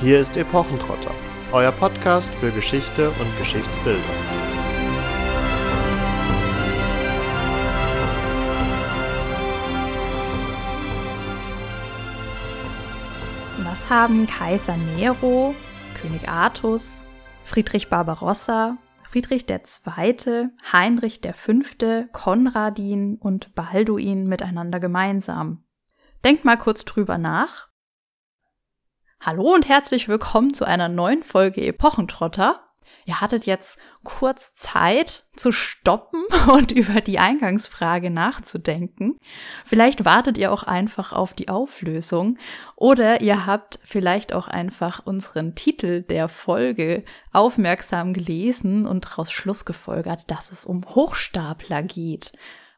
Hier ist Epochentrotter, euer Podcast für Geschichte und Geschichtsbildung. Was haben Kaiser Nero, König Artus, Friedrich Barbarossa, Friedrich II., Heinrich V., Konradin und Balduin miteinander gemeinsam? Denkt mal kurz drüber nach Hallo und herzlich willkommen zu einer neuen Folge Epochentrotter. Ihr hattet jetzt kurz Zeit zu stoppen und über die Eingangsfrage nachzudenken. Vielleicht wartet ihr auch einfach auf die Auflösung oder ihr habt vielleicht auch einfach unseren Titel der Folge aufmerksam gelesen und daraus Schluss gefolgert, dass es um Hochstapler geht.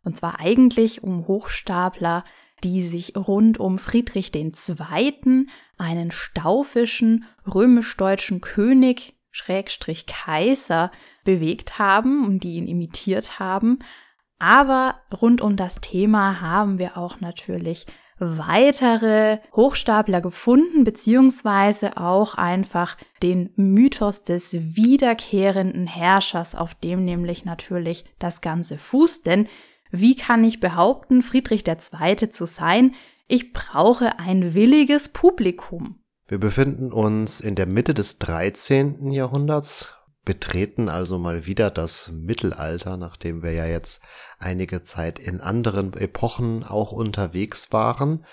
Und zwar eigentlich um Hochstapler, die sich rund um Friedrich II., einen staufischen römisch-deutschen König, Schrägstrich Kaiser, bewegt haben und die ihn imitiert haben. Aber rund um das Thema haben wir auch natürlich weitere Hochstapler gefunden, beziehungsweise auch einfach den Mythos des wiederkehrenden Herrschers, auf dem nämlich natürlich das Ganze fußt. Denn wie kann ich behaupten, Friedrich II. zu sein? Ich brauche ein williges Publikum. Wir befinden uns in der Mitte des 13. Jahrhunderts, betreten also mal wieder das Mittelalter, nachdem wir ja jetzt einige Zeit in anderen Epochen auch unterwegs waren.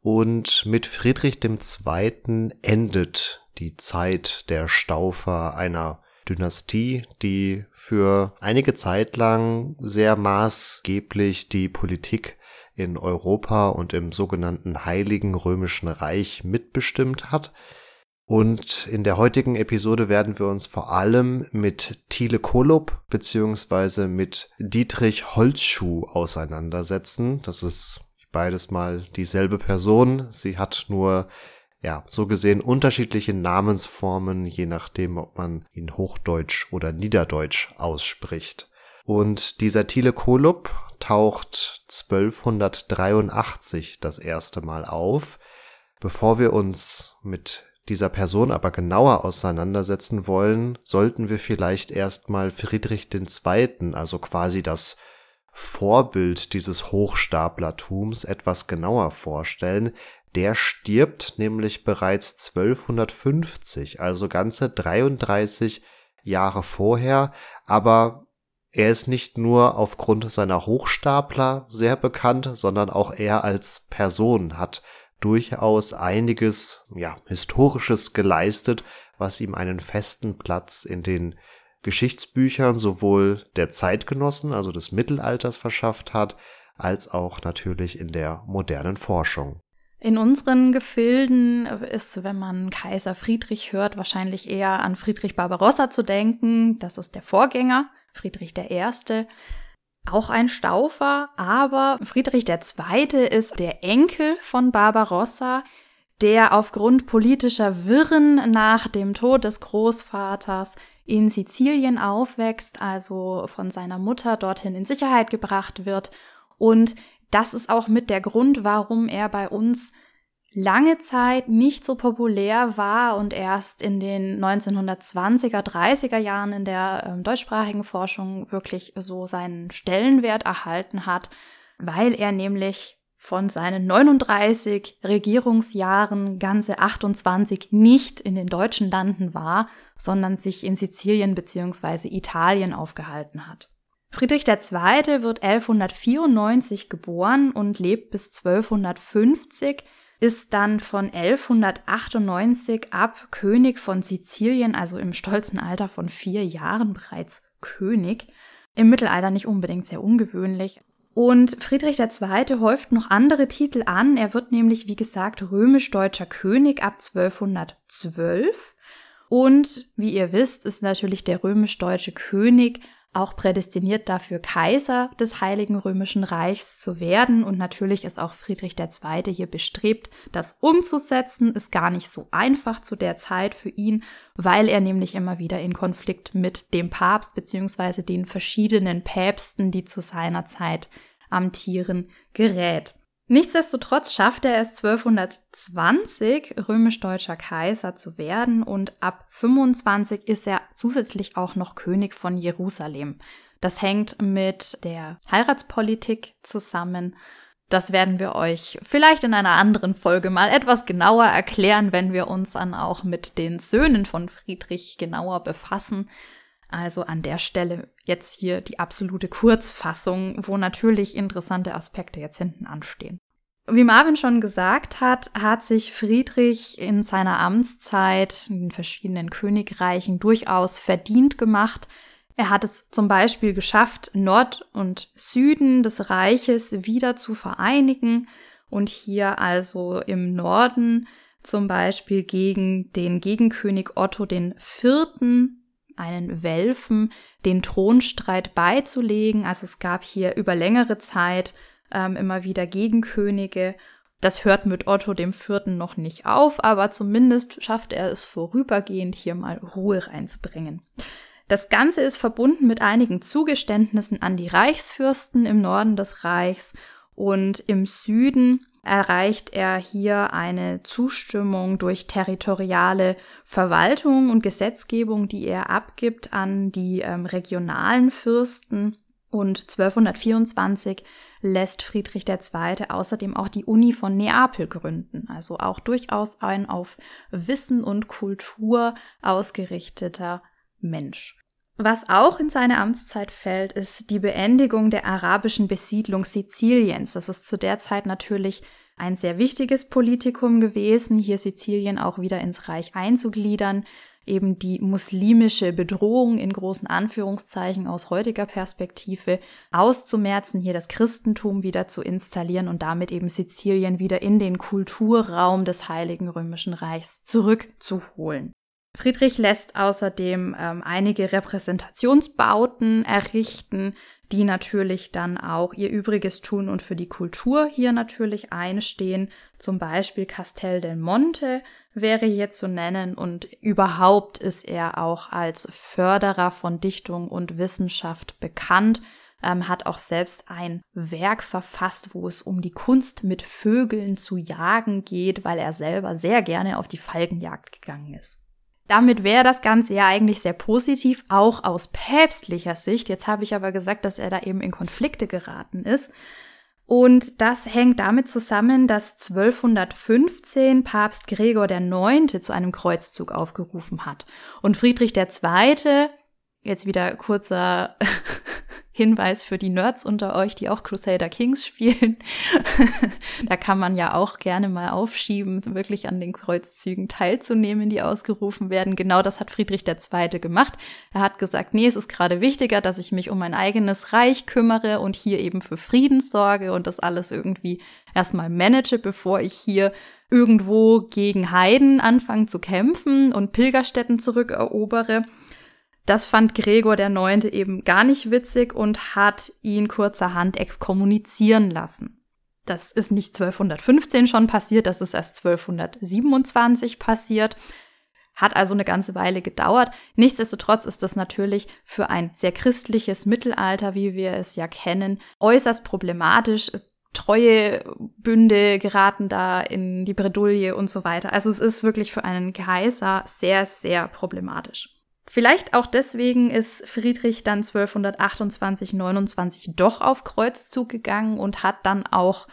Und mit Friedrich II. endet die Zeit der Staufer einer Dynastie, die für einige Zeit lang sehr maßgeblich die Politik in Europa und im sogenannten Heiligen Römischen Reich mitbestimmt hat. Und in der heutigen Episode werden wir uns vor allem mit Thiele Kolob beziehungsweise mit Dietrich Holzschuh auseinandersetzen. Das ist beides mal dieselbe Person. Sie hat nur ja, so gesehen unterschiedliche Namensformen, je nachdem, ob man ihn Hochdeutsch oder Niederdeutsch ausspricht. Und dieser Thiele Kolup taucht 1283 das erste Mal auf. Bevor wir uns mit dieser Person aber genauer auseinandersetzen wollen, sollten wir vielleicht erstmal Friedrich II., also quasi das Vorbild dieses Hochstaplertums etwas genauer vorstellen, der stirbt nämlich bereits 1250, also ganze 33 Jahre vorher, aber er ist nicht nur aufgrund seiner Hochstapler sehr bekannt, sondern auch er als Person hat durchaus einiges, ja, historisches geleistet, was ihm einen festen Platz in den Geschichtsbüchern sowohl der Zeitgenossen, also des Mittelalters verschafft hat, als auch natürlich in der modernen Forschung. In unseren Gefilden ist, wenn man Kaiser Friedrich hört, wahrscheinlich eher an Friedrich Barbarossa zu denken. Das ist der Vorgänger, Friedrich I. Auch ein Staufer, aber Friedrich II. ist der Enkel von Barbarossa, der aufgrund politischer Wirren nach dem Tod des Großvaters in Sizilien aufwächst, also von seiner Mutter dorthin in Sicherheit gebracht wird und das ist auch mit der Grund, warum er bei uns lange Zeit nicht so populär war und erst in den 1920er, 30er Jahren in der äh, deutschsprachigen Forschung wirklich so seinen Stellenwert erhalten hat, weil er nämlich von seinen 39 Regierungsjahren ganze 28 nicht in den deutschen Landen war, sondern sich in Sizilien bzw. Italien aufgehalten hat. Friedrich II. wird 1194 geboren und lebt bis 1250, ist dann von 1198 ab König von Sizilien, also im stolzen Alter von vier Jahren bereits König. Im Mittelalter nicht unbedingt sehr ungewöhnlich. Und Friedrich II. häuft noch andere Titel an. Er wird nämlich, wie gesagt, römisch-deutscher König ab 1212. Und wie ihr wisst, ist natürlich der römisch-deutsche König auch prädestiniert dafür, Kaiser des Heiligen Römischen Reichs zu werden. Und natürlich ist auch Friedrich II. hier bestrebt, das umzusetzen. Ist gar nicht so einfach zu der Zeit für ihn, weil er nämlich immer wieder in Konflikt mit dem Papst beziehungsweise den verschiedenen Päpsten, die zu seiner Zeit amtieren, gerät. Nichtsdestotrotz schaffte er es 1220, römisch-deutscher Kaiser zu werden und ab 25 ist er zusätzlich auch noch König von Jerusalem. Das hängt mit der Heiratspolitik zusammen. Das werden wir euch vielleicht in einer anderen Folge mal etwas genauer erklären, wenn wir uns dann auch mit den Söhnen von Friedrich genauer befassen. Also an der Stelle jetzt hier die absolute Kurzfassung, wo natürlich interessante Aspekte jetzt hinten anstehen. Wie Marvin schon gesagt hat, hat sich Friedrich in seiner Amtszeit in den verschiedenen Königreichen durchaus verdient gemacht. Er hat es zum Beispiel geschafft, Nord und Süden des Reiches wieder zu vereinigen und hier also im Norden zum Beispiel gegen den Gegenkönig Otto den Vierten einen Welfen den Thronstreit beizulegen. Also es gab hier über längere Zeit ähm, immer wieder Gegenkönige. Das hört mit Otto dem Vierten noch nicht auf, aber zumindest schafft er es vorübergehend hier mal Ruhe reinzubringen. Das Ganze ist verbunden mit einigen Zugeständnissen an die Reichsfürsten im Norden des Reichs und im Süden erreicht er hier eine Zustimmung durch territoriale Verwaltung und Gesetzgebung, die er abgibt an die ähm, regionalen Fürsten. Und 1224 lässt Friedrich II. außerdem auch die Uni von Neapel gründen, also auch durchaus ein auf Wissen und Kultur ausgerichteter Mensch. Was auch in seine Amtszeit fällt, ist die Beendigung der arabischen Besiedlung Siziliens. Das ist zu der Zeit natürlich ein sehr wichtiges Politikum gewesen, hier Sizilien auch wieder ins Reich einzugliedern, eben die muslimische Bedrohung in großen Anführungszeichen aus heutiger Perspektive auszumerzen, hier das Christentum wieder zu installieren und damit eben Sizilien wieder in den Kulturraum des Heiligen Römischen Reichs zurückzuholen. Friedrich lässt außerdem ähm, einige Repräsentationsbauten errichten, die natürlich dann auch ihr Übriges tun und für die Kultur hier natürlich einstehen. Zum Beispiel Castel del Monte wäre hier zu nennen und überhaupt ist er auch als Förderer von Dichtung und Wissenschaft bekannt, ähm, hat auch selbst ein Werk verfasst, wo es um die Kunst mit Vögeln zu jagen geht, weil er selber sehr gerne auf die Falkenjagd gegangen ist. Damit wäre das Ganze ja eigentlich sehr positiv, auch aus päpstlicher Sicht. Jetzt habe ich aber gesagt, dass er da eben in Konflikte geraten ist. Und das hängt damit zusammen, dass 1215 Papst Gregor IX. zu einem Kreuzzug aufgerufen hat. Und Friedrich II., jetzt wieder kurzer Hinweis für die Nerds unter euch, die auch Crusader Kings spielen. da kann man ja auch gerne mal aufschieben, wirklich an den Kreuzzügen teilzunehmen, die ausgerufen werden. Genau das hat Friedrich II. gemacht. Er hat gesagt, nee, es ist gerade wichtiger, dass ich mich um mein eigenes Reich kümmere und hier eben für Frieden sorge und das alles irgendwie erstmal manage, bevor ich hier irgendwo gegen Heiden anfange zu kämpfen und Pilgerstätten zurückerobere. Das fand Gregor der Neunte eben gar nicht witzig und hat ihn kurzerhand exkommunizieren lassen. Das ist nicht 1215 schon passiert, das ist erst 1227 passiert. Hat also eine ganze Weile gedauert. Nichtsdestotrotz ist das natürlich für ein sehr christliches Mittelalter, wie wir es ja kennen, äußerst problematisch. Treue Bünde geraten da in die Bredouille und so weiter. Also es ist wirklich für einen Kaiser sehr, sehr problematisch. Vielleicht auch deswegen ist Friedrich dann 1228, 29 doch auf Kreuzzug gegangen und hat dann auch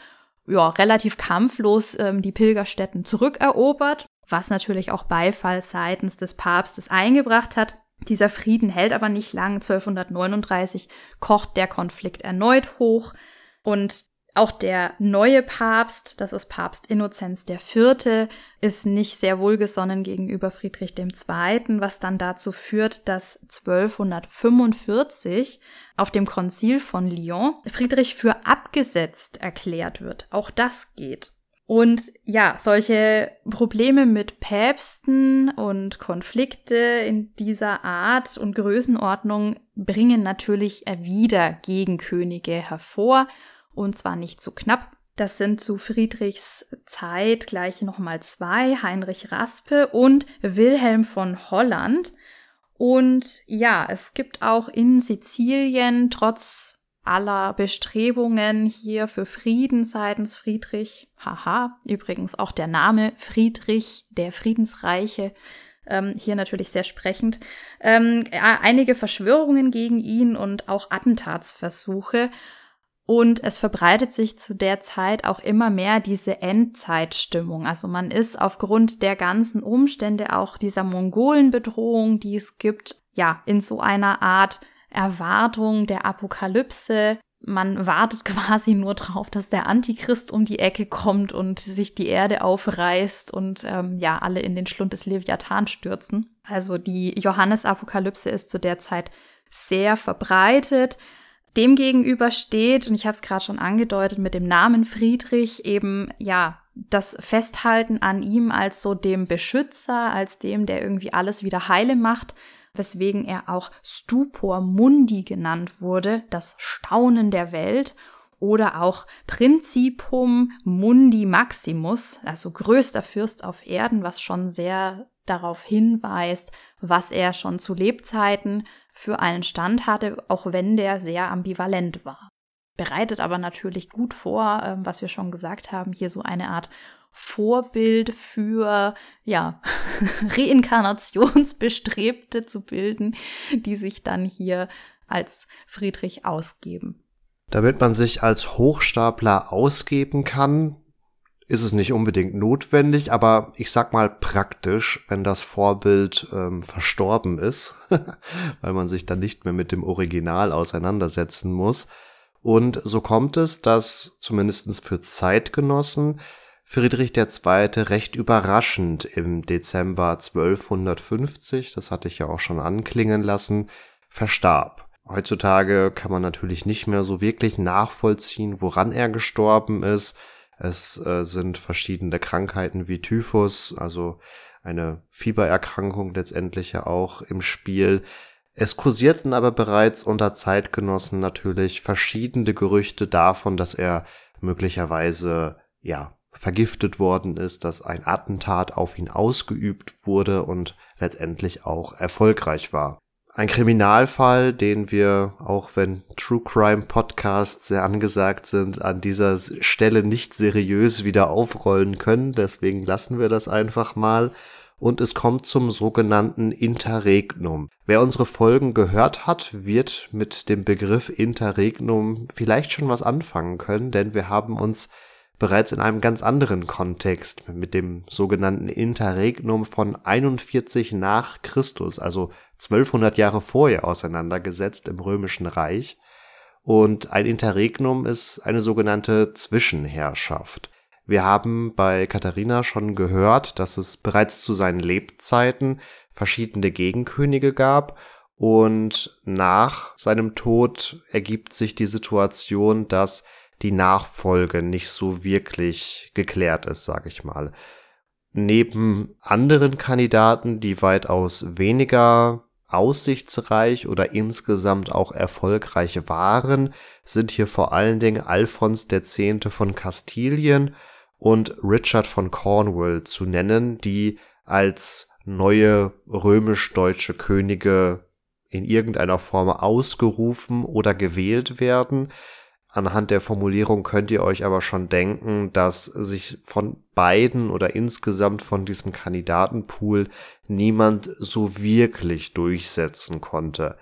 ja, relativ kampflos ähm, die Pilgerstätten zurückerobert, was natürlich auch Beifall seitens des Papstes eingebracht hat. Dieser Frieden hält aber nicht lang. 1239 kocht der Konflikt erneut hoch und auch der neue Papst, das ist Papst Innozenz IV., ist nicht sehr wohlgesonnen gegenüber Friedrich II., was dann dazu führt, dass 1245 auf dem Konzil von Lyon Friedrich für abgesetzt erklärt wird. Auch das geht. Und ja, solche Probleme mit Päpsten und Konflikte in dieser Art und Größenordnung bringen natürlich wieder Gegenkönige hervor und zwar nicht zu knapp. Das sind zu Friedrichs Zeit gleich nochmal zwei, Heinrich Raspe und Wilhelm von Holland. Und ja, es gibt auch in Sizilien trotz aller Bestrebungen hier für Frieden seitens Friedrich, haha, übrigens auch der Name Friedrich, der Friedensreiche, ähm, hier natürlich sehr sprechend, ähm, einige Verschwörungen gegen ihn und auch Attentatsversuche. Und es verbreitet sich zu der Zeit auch immer mehr diese Endzeitstimmung. Also man ist aufgrund der ganzen Umstände auch dieser Mongolenbedrohung, die es gibt, ja, in so einer Art Erwartung der Apokalypse. Man wartet quasi nur drauf, dass der Antichrist um die Ecke kommt und sich die Erde aufreißt und ähm, ja, alle in den Schlund des Leviathan stürzen. Also die Johannesapokalypse ist zu der Zeit sehr verbreitet. Demgegenüber steht, und ich habe es gerade schon angedeutet, mit dem Namen Friedrich eben, ja, das Festhalten an ihm als so dem Beschützer, als dem, der irgendwie alles wieder heile macht, weswegen er auch Stupor Mundi genannt wurde, das Staunen der Welt, oder auch Principum Mundi Maximus, also größter Fürst auf Erden, was schon sehr darauf hinweist, was er schon zu Lebzeiten für einen Stand hatte, auch wenn der sehr ambivalent war. Bereitet aber natürlich gut vor, ähm, was wir schon gesagt haben, hier so eine Art Vorbild für, ja, Reinkarnationsbestrebte zu bilden, die sich dann hier als Friedrich ausgeben. Damit man sich als Hochstapler ausgeben kann, ist es nicht unbedingt notwendig, aber ich sag mal praktisch, wenn das Vorbild ähm, verstorben ist, weil man sich dann nicht mehr mit dem Original auseinandersetzen muss. Und so kommt es, dass zumindestens für Zeitgenossen Friedrich II. recht überraschend im Dezember 1250, das hatte ich ja auch schon anklingen lassen, verstarb. Heutzutage kann man natürlich nicht mehr so wirklich nachvollziehen, woran er gestorben ist. Es äh, sind verschiedene Krankheiten wie Typhus, also eine Fiebererkrankung letztendlich ja auch im Spiel. Es kursierten aber bereits unter Zeitgenossen natürlich verschiedene Gerüchte davon, dass er möglicherweise ja vergiftet worden ist, dass ein Attentat auf ihn ausgeübt wurde und letztendlich auch erfolgreich war ein Kriminalfall, den wir, auch wenn True Crime Podcasts sehr angesagt sind, an dieser Stelle nicht seriös wieder aufrollen können. Deswegen lassen wir das einfach mal. Und es kommt zum sogenannten Interregnum. Wer unsere Folgen gehört hat, wird mit dem Begriff Interregnum vielleicht schon was anfangen können, denn wir haben uns bereits in einem ganz anderen Kontext mit dem sogenannten Interregnum von 41 nach Christus, also 1200 Jahre vorher auseinandergesetzt im Römischen Reich. Und ein Interregnum ist eine sogenannte Zwischenherrschaft. Wir haben bei Katharina schon gehört, dass es bereits zu seinen Lebzeiten verschiedene Gegenkönige gab und nach seinem Tod ergibt sich die Situation, dass die Nachfolge nicht so wirklich geklärt ist, sage ich mal. Neben anderen Kandidaten, die weitaus weniger aussichtsreich oder insgesamt auch erfolgreich waren, sind hier vor allen Dingen Alfons X. von Kastilien und Richard von Cornwall zu nennen, die als neue römisch-deutsche Könige in irgendeiner Form ausgerufen oder gewählt werden. Anhand der Formulierung könnt ihr euch aber schon denken, dass sich von beiden oder insgesamt von diesem Kandidatenpool niemand so wirklich durchsetzen konnte.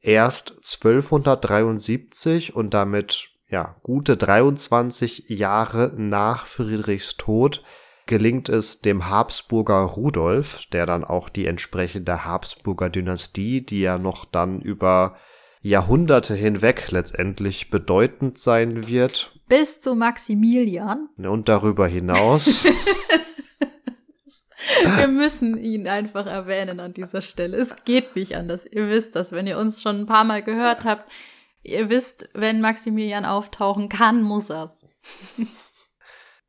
Erst 1273 und damit ja gute 23 Jahre nach Friedrichs Tod gelingt es dem Habsburger Rudolf, der dann auch die entsprechende Habsburger Dynastie, die ja noch dann über Jahrhunderte hinweg letztendlich bedeutend sein wird. Bis zu Maximilian. Und darüber hinaus. Wir müssen ihn einfach erwähnen an dieser Stelle. Es geht nicht anders. Ihr wisst das, wenn ihr uns schon ein paar Mal gehört habt. Ihr wisst, wenn Maximilian auftauchen kann, muss er's.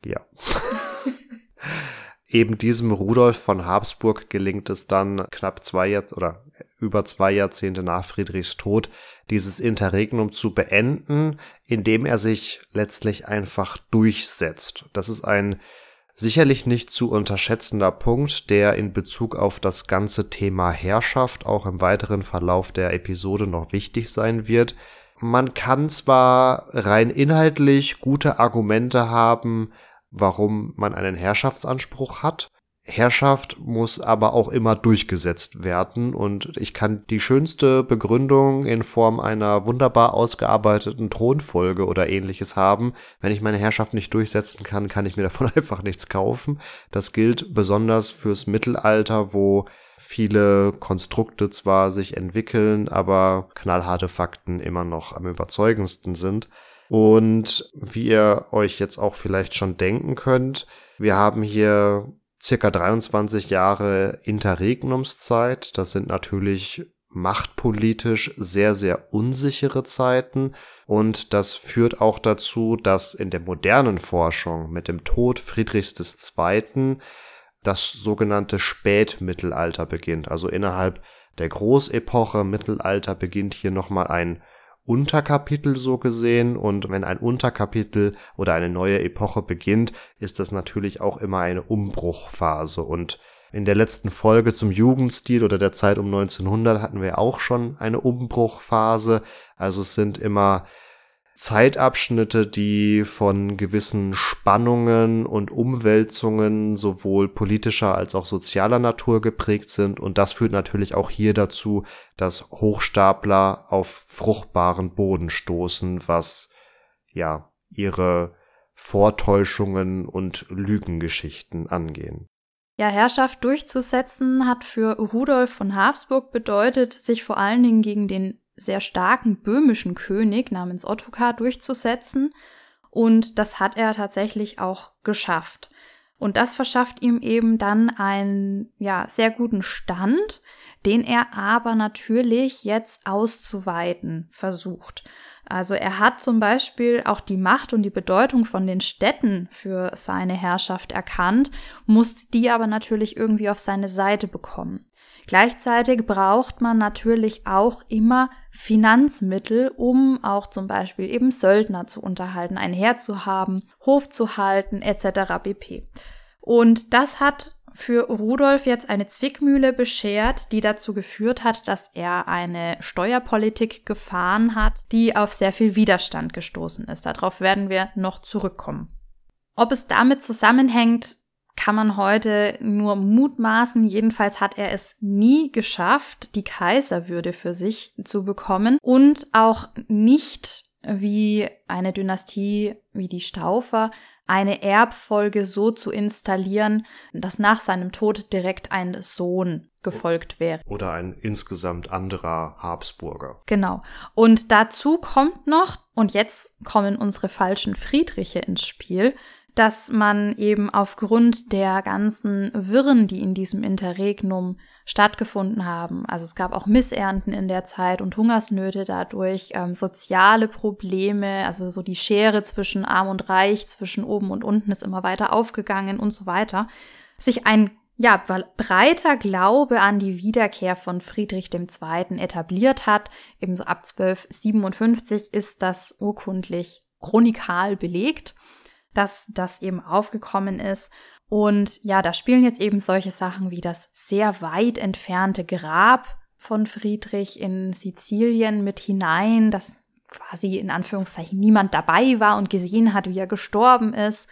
ja. Eben diesem Rudolf von Habsburg gelingt es dann knapp zwei Jahr oder über zwei Jahrzehnte nach Friedrichs Tod dieses Interregnum zu beenden, indem er sich letztlich einfach durchsetzt. Das ist ein sicherlich nicht zu unterschätzender Punkt, der in Bezug auf das ganze Thema Herrschaft auch im weiteren Verlauf der Episode noch wichtig sein wird. man kann zwar rein inhaltlich gute Argumente haben, warum man einen Herrschaftsanspruch hat, Herrschaft muss aber auch immer durchgesetzt werden und ich kann die schönste Begründung in Form einer wunderbar ausgearbeiteten Thronfolge oder ähnliches haben. Wenn ich meine Herrschaft nicht durchsetzen kann, kann ich mir davon einfach nichts kaufen. Das gilt besonders fürs Mittelalter, wo viele Konstrukte zwar sich entwickeln, aber knallharte Fakten immer noch am überzeugendsten sind. Und wie ihr euch jetzt auch vielleicht schon denken könnt, wir haben hier circa 23 Jahre Interregnumszeit. Das sind natürlich machtpolitisch sehr, sehr unsichere Zeiten. Und das führt auch dazu, dass in der modernen Forschung mit dem Tod Friedrichs II. das sogenannte Spätmittelalter beginnt. Also innerhalb der Großepoche Mittelalter beginnt hier nochmal ein Unterkapitel so gesehen und wenn ein Unterkapitel oder eine neue Epoche beginnt, ist das natürlich auch immer eine Umbruchphase und in der letzten Folge zum Jugendstil oder der Zeit um 1900 hatten wir auch schon eine Umbruchphase. Also es sind immer Zeitabschnitte, die von gewissen Spannungen und Umwälzungen sowohl politischer als auch sozialer Natur geprägt sind. Und das führt natürlich auch hier dazu, dass Hochstapler auf fruchtbaren Boden stoßen, was ja ihre Vortäuschungen und Lügengeschichten angehen. Ja, Herrschaft durchzusetzen hat für Rudolf von Habsburg bedeutet, sich vor allen Dingen gegen den sehr starken böhmischen König namens Ottokar durchzusetzen. Und das hat er tatsächlich auch geschafft. Und das verschafft ihm eben dann einen, ja, sehr guten Stand, den er aber natürlich jetzt auszuweiten versucht. Also er hat zum Beispiel auch die Macht und die Bedeutung von den Städten für seine Herrschaft erkannt, musste die aber natürlich irgendwie auf seine Seite bekommen. Gleichzeitig braucht man natürlich auch immer Finanzmittel, um auch zum Beispiel eben Söldner zu unterhalten, ein Heer zu haben, Hof zu halten, etc. pp. Und das hat für Rudolf jetzt eine Zwickmühle beschert, die dazu geführt hat, dass er eine Steuerpolitik gefahren hat, die auf sehr viel Widerstand gestoßen ist. Darauf werden wir noch zurückkommen. Ob es damit zusammenhängt, kann man heute nur mutmaßen. Jedenfalls hat er es nie geschafft, die Kaiserwürde für sich zu bekommen und auch nicht wie eine Dynastie wie die Staufer eine Erbfolge so zu installieren, dass nach seinem Tod direkt ein Sohn gefolgt wäre. Oder ein insgesamt anderer Habsburger. Genau. Und dazu kommt noch, und jetzt kommen unsere falschen Friedriche ins Spiel, dass man eben aufgrund der ganzen Wirren, die in diesem Interregnum stattgefunden haben, also es gab auch Missernten in der Zeit und Hungersnöte dadurch, ähm, soziale Probleme, also so die Schere zwischen Arm und Reich, zwischen oben und unten ist immer weiter aufgegangen und so weiter, sich ein ja, breiter Glaube an die Wiederkehr von Friedrich II. etabliert hat. Ebenso ab 1257 ist das urkundlich chronikal belegt dass das eben aufgekommen ist. Und ja, da spielen jetzt eben solche Sachen wie das sehr weit entfernte Grab von Friedrich in Sizilien mit hinein, dass quasi in Anführungszeichen niemand dabei war und gesehen hat, wie er gestorben ist.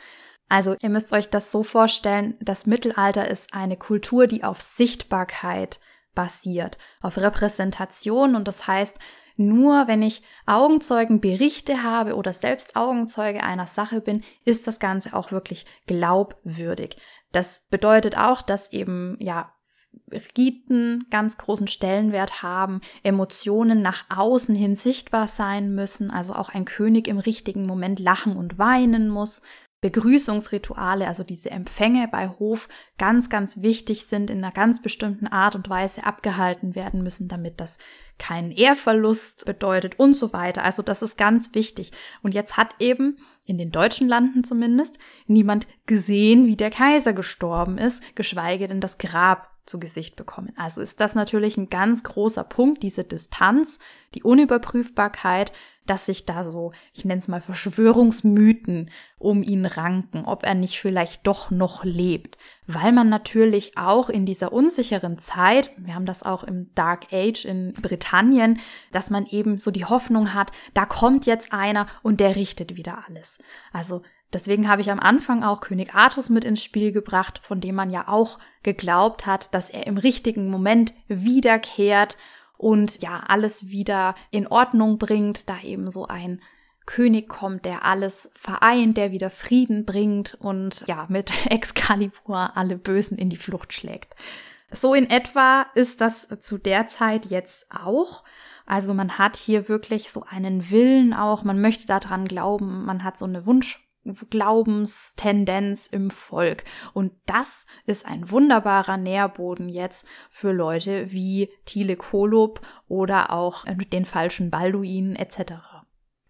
Also ihr müsst euch das so vorstellen, das Mittelalter ist eine Kultur, die auf Sichtbarkeit basiert, auf Repräsentation und das heißt, nur wenn ich Augenzeugenberichte habe oder selbst Augenzeuge einer Sache bin, ist das Ganze auch wirklich glaubwürdig. Das bedeutet auch, dass eben, ja, Riten ganz großen Stellenwert haben, Emotionen nach außen hin sichtbar sein müssen, also auch ein König im richtigen Moment lachen und weinen muss, Begrüßungsrituale, also diese Empfänge bei Hof, ganz, ganz wichtig sind, in einer ganz bestimmten Art und Weise abgehalten werden müssen, damit das keinen Ehrverlust bedeutet und so weiter. Also das ist ganz wichtig. Und jetzt hat eben in den deutschen Landen zumindest niemand gesehen, wie der Kaiser gestorben ist, geschweige denn das Grab zu Gesicht bekommen. Also ist das natürlich ein ganz großer Punkt, diese Distanz, die Unüberprüfbarkeit, dass sich da so, ich nenne es mal Verschwörungsmythen um ihn ranken, ob er nicht vielleicht doch noch lebt. Weil man natürlich auch in dieser unsicheren Zeit, wir haben das auch im Dark Age in Britannien, dass man eben so die Hoffnung hat, da kommt jetzt einer und der richtet wieder alles. Also Deswegen habe ich am Anfang auch König Artus mit ins Spiel gebracht, von dem man ja auch geglaubt hat, dass er im richtigen Moment wiederkehrt und ja, alles wieder in Ordnung bringt, da eben so ein König kommt, der alles vereint, der wieder Frieden bringt und ja, mit Excalibur alle Bösen in die Flucht schlägt. So in etwa ist das zu der Zeit jetzt auch. Also man hat hier wirklich so einen Willen auch, man möchte daran glauben, man hat so eine Wunsch Glaubenstendenz im Volk. Und das ist ein wunderbarer Nährboden jetzt für Leute wie Thiele Kolob oder auch den falschen Balduinen etc.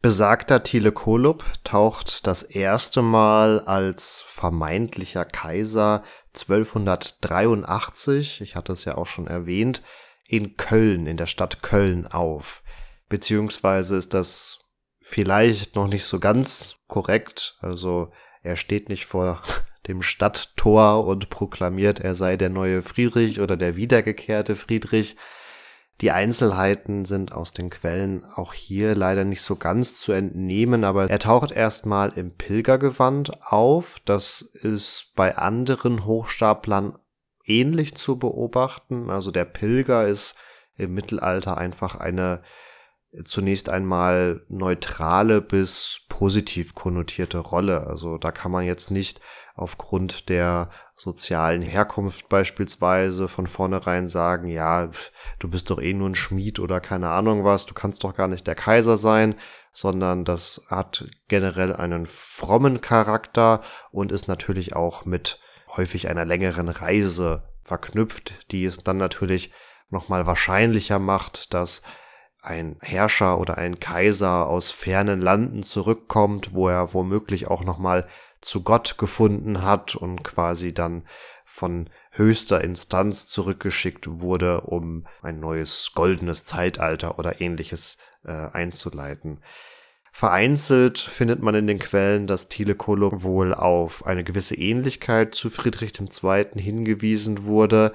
Besagter Thiele Kolob taucht das erste Mal als vermeintlicher Kaiser 1283, ich hatte es ja auch schon erwähnt, in Köln, in der Stadt Köln auf. Beziehungsweise ist das vielleicht noch nicht so ganz korrekt. Also er steht nicht vor dem Stadttor und proklamiert, er sei der neue Friedrich oder der wiedergekehrte Friedrich. Die Einzelheiten sind aus den Quellen auch hier leider nicht so ganz zu entnehmen, aber er taucht erstmal im Pilgergewand auf. Das ist bei anderen Hochstaplern ähnlich zu beobachten. Also der Pilger ist im Mittelalter einfach eine zunächst einmal neutrale bis positiv konnotierte Rolle. Also da kann man jetzt nicht aufgrund der sozialen Herkunft beispielsweise von vornherein sagen, ja, du bist doch eh nur ein Schmied oder keine Ahnung was, du kannst doch gar nicht der Kaiser sein, sondern das hat generell einen frommen Charakter und ist natürlich auch mit häufig einer längeren Reise verknüpft, die es dann natürlich nochmal wahrscheinlicher macht, dass ein Herrscher oder ein Kaiser aus fernen Landen zurückkommt, wo er womöglich auch nochmal zu Gott gefunden hat und quasi dann von höchster Instanz zurückgeschickt wurde, um ein neues goldenes Zeitalter oder ähnliches äh, einzuleiten. Vereinzelt findet man in den Quellen, dass Thiele Kolob wohl auf eine gewisse Ähnlichkeit zu Friedrich II. hingewiesen wurde,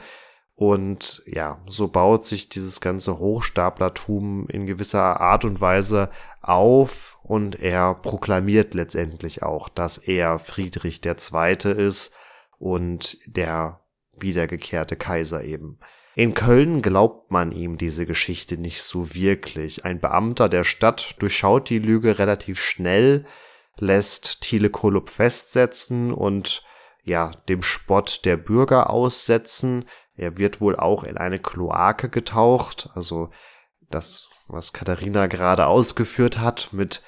und ja, so baut sich dieses ganze Hochstaplertum in gewisser Art und Weise auf und er proklamiert letztendlich auch, dass er Friedrich II. ist und der wiedergekehrte Kaiser eben. In Köln glaubt man ihm diese Geschichte nicht so wirklich. Ein Beamter der Stadt durchschaut die Lüge relativ schnell, lässt Thiele Kolup festsetzen und ja, dem Spott der Bürger aussetzen, er wird wohl auch in eine Kloake getaucht, also das, was Katharina gerade ausgeführt hat mit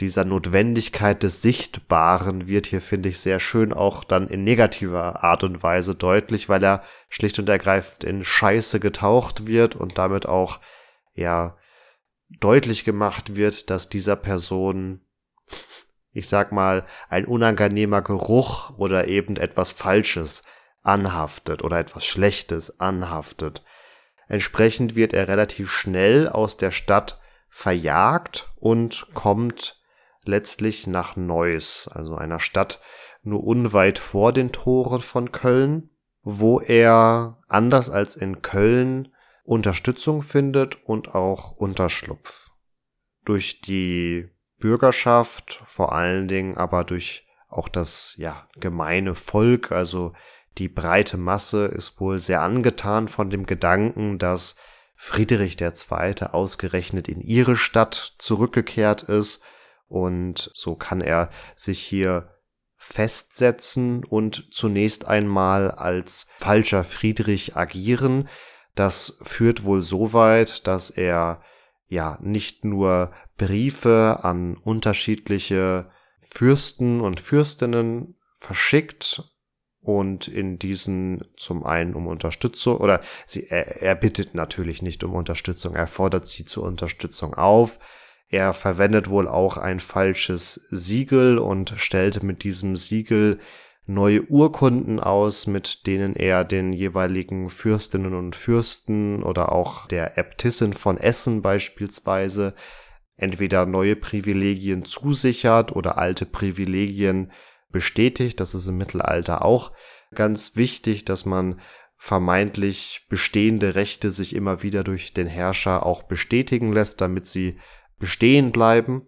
dieser Notwendigkeit des Sichtbaren wird hier, finde ich, sehr schön auch dann in negativer Art und Weise deutlich, weil er schlicht und ergreifend in Scheiße getaucht wird und damit auch, ja, deutlich gemacht wird, dass dieser Person, ich sag mal, ein unangenehmer Geruch oder eben etwas Falsches anhaftet oder etwas Schlechtes anhaftet. Entsprechend wird er relativ schnell aus der Stadt verjagt und kommt letztlich nach Neuss, also einer Stadt nur unweit vor den Toren von Köln, wo er anders als in Köln Unterstützung findet und auch Unterschlupf. Durch die Bürgerschaft, vor allen Dingen aber durch auch das ja gemeine Volk, also die breite Masse ist wohl sehr angetan von dem Gedanken, dass Friedrich II. ausgerechnet in ihre Stadt zurückgekehrt ist und so kann er sich hier festsetzen und zunächst einmal als falscher Friedrich agieren. Das führt wohl so weit, dass er ja nicht nur Briefe an unterschiedliche Fürsten und Fürstinnen verschickt, und in diesen zum einen um Unterstützung oder sie, er, er bittet natürlich nicht um Unterstützung, er fordert sie zur Unterstützung auf. Er verwendet wohl auch ein falsches Siegel und stellt mit diesem Siegel neue Urkunden aus, mit denen er den jeweiligen Fürstinnen und Fürsten oder auch der Äbtissin von Essen beispielsweise entweder neue Privilegien zusichert oder alte Privilegien bestätigt. Das ist im Mittelalter auch ganz wichtig, dass man vermeintlich bestehende Rechte sich immer wieder durch den Herrscher auch bestätigen lässt, damit sie bestehen bleiben.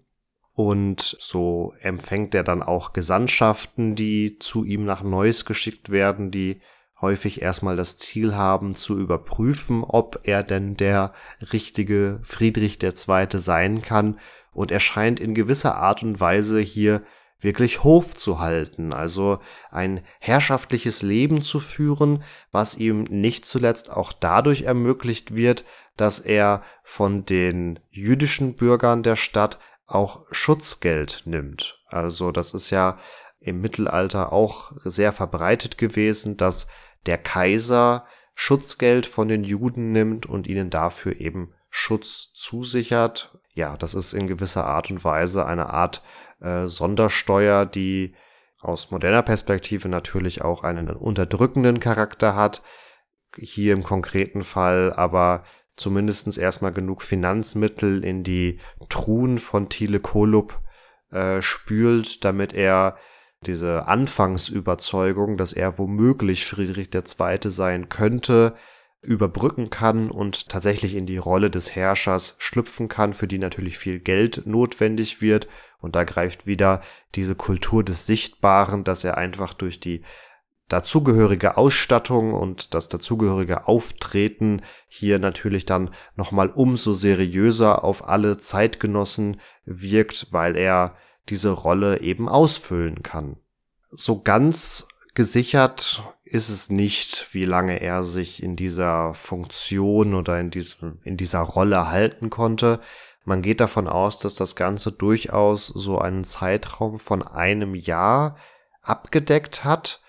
Und so empfängt er dann auch Gesandtschaften, die zu ihm nach Neuss geschickt werden, die häufig erstmal das Ziel haben, zu überprüfen, ob er denn der richtige Friedrich II. sein kann. Und er scheint in gewisser Art und Weise hier wirklich Hof zu halten, also ein herrschaftliches Leben zu führen, was ihm nicht zuletzt auch dadurch ermöglicht wird, dass er von den jüdischen Bürgern der Stadt auch Schutzgeld nimmt. Also das ist ja im Mittelalter auch sehr verbreitet gewesen, dass der Kaiser Schutzgeld von den Juden nimmt und ihnen dafür eben Schutz zusichert. Ja, das ist in gewisser Art und Weise eine Art äh, Sondersteuer, die aus moderner Perspektive natürlich auch einen unterdrückenden Charakter hat. Hier im konkreten Fall aber zumindestens erstmal genug Finanzmittel in die Truhen von Thiele Kolup äh, spült, damit er diese Anfangsüberzeugung, dass er womöglich Friedrich II. sein könnte, überbrücken kann und tatsächlich in die Rolle des Herrschers schlüpfen kann, für die natürlich viel Geld notwendig wird. Und da greift wieder diese Kultur des Sichtbaren, dass er einfach durch die dazugehörige Ausstattung und das dazugehörige Auftreten hier natürlich dann nochmal umso seriöser auf alle Zeitgenossen wirkt, weil er diese Rolle eben ausfüllen kann. So ganz gesichert ist es nicht, wie lange er sich in dieser Funktion oder in diesem, in dieser Rolle halten konnte. Man geht davon aus, dass das Ganze durchaus so einen Zeitraum von einem Jahr abgedeckt hat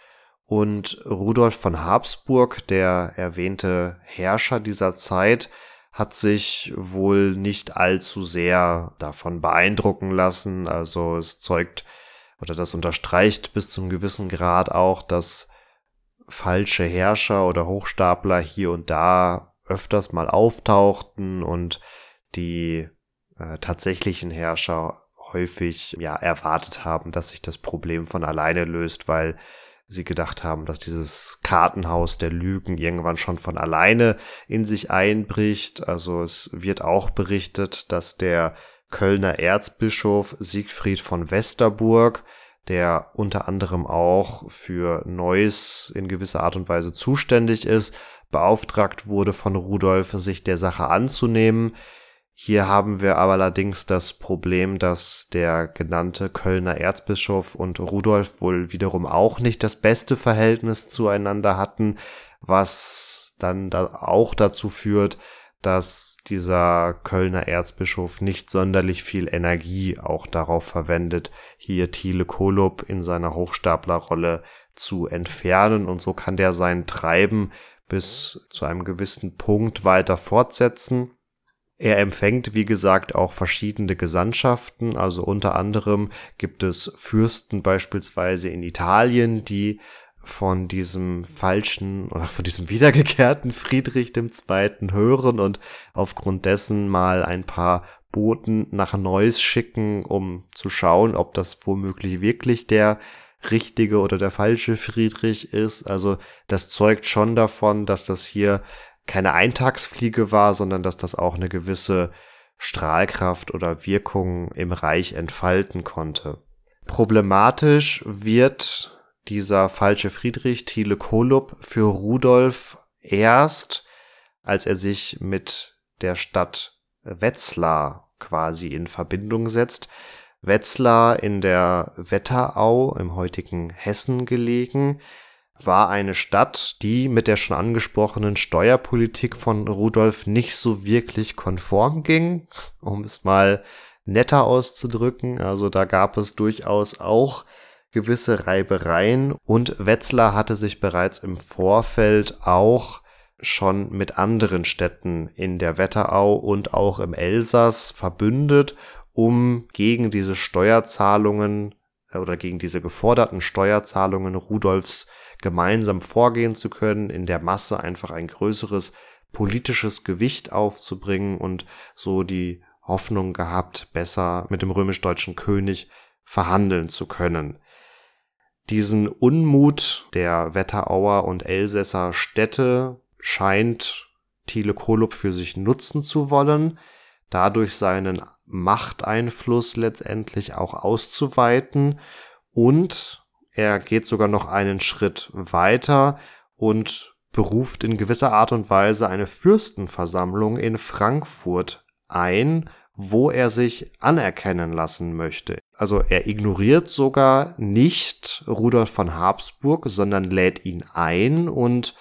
und Rudolf von Habsburg, der erwähnte Herrscher dieser Zeit, hat sich wohl nicht allzu sehr davon beeindrucken lassen. Also es zeugt oder das unterstreicht bis zum gewissen Grad auch, dass falsche Herrscher oder Hochstapler hier und da öfters mal auftauchten und die äh, tatsächlichen Herrscher häufig ja erwartet haben, dass sich das Problem von alleine löst, weil sie gedacht haben, dass dieses Kartenhaus der Lügen irgendwann schon von alleine in sich einbricht. Also es wird auch berichtet, dass der Kölner Erzbischof Siegfried von Westerburg, der unter anderem auch für Neuss in gewisser Art und Weise zuständig ist, beauftragt wurde von Rudolf, sich der Sache anzunehmen. Hier haben wir aber allerdings das Problem, dass der genannte Kölner Erzbischof und Rudolf wohl wiederum auch nicht das beste Verhältnis zueinander hatten, was dann da auch dazu führt, dass dieser Kölner Erzbischof nicht sonderlich viel Energie auch darauf verwendet, hier Thiele Kolob in seiner Hochstaplerrolle zu entfernen und so kann der sein Treiben bis zu einem gewissen Punkt weiter fortsetzen. Er empfängt, wie gesagt, auch verschiedene Gesandtschaften. Also unter anderem gibt es Fürsten beispielsweise in Italien, die von diesem falschen oder von diesem wiedergekehrten Friedrich II. hören und aufgrund dessen mal ein paar Boten nach Neuss schicken, um zu schauen, ob das womöglich wirklich der richtige oder der falsche Friedrich ist. Also das zeugt schon davon, dass das hier keine Eintagsfliege war, sondern dass das auch eine gewisse Strahlkraft oder Wirkung im Reich entfalten konnte. Problematisch wird dieser falsche Friedrich Thiele Kolup für Rudolf erst, als er sich mit der Stadt Wetzlar quasi in Verbindung setzt. Wetzlar in der Wetterau im heutigen Hessen gelegen, war eine Stadt, die mit der schon angesprochenen Steuerpolitik von Rudolf nicht so wirklich konform ging, um es mal netter auszudrücken. Also da gab es durchaus auch gewisse Reibereien und Wetzlar hatte sich bereits im Vorfeld auch schon mit anderen Städten in der Wetterau und auch im Elsass verbündet, um gegen diese Steuerzahlungen äh, oder gegen diese geforderten Steuerzahlungen Rudolfs gemeinsam vorgehen zu können, in der Masse einfach ein größeres politisches Gewicht aufzubringen und so die Hoffnung gehabt, besser mit dem römisch-deutschen König verhandeln zu können. Diesen Unmut der Wetterauer und Elsässer Städte scheint Thiele Kolup für sich nutzen zu wollen, dadurch seinen Machteinfluss letztendlich auch auszuweiten und er geht sogar noch einen Schritt weiter und beruft in gewisser Art und Weise eine Fürstenversammlung in Frankfurt ein, wo er sich anerkennen lassen möchte. Also er ignoriert sogar nicht Rudolf von Habsburg, sondern lädt ihn ein und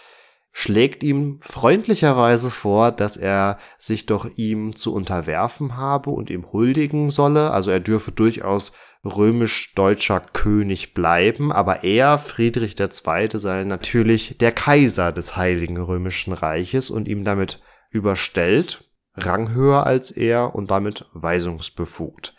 schlägt ihm freundlicherweise vor, dass er sich doch ihm zu unterwerfen habe und ihm huldigen solle. Also er dürfe durchaus römisch-deutscher König bleiben, aber er, Friedrich II., sei natürlich der Kaiser des Heiligen Römischen Reiches und ihm damit überstellt, ranghöher als er und damit weisungsbefugt.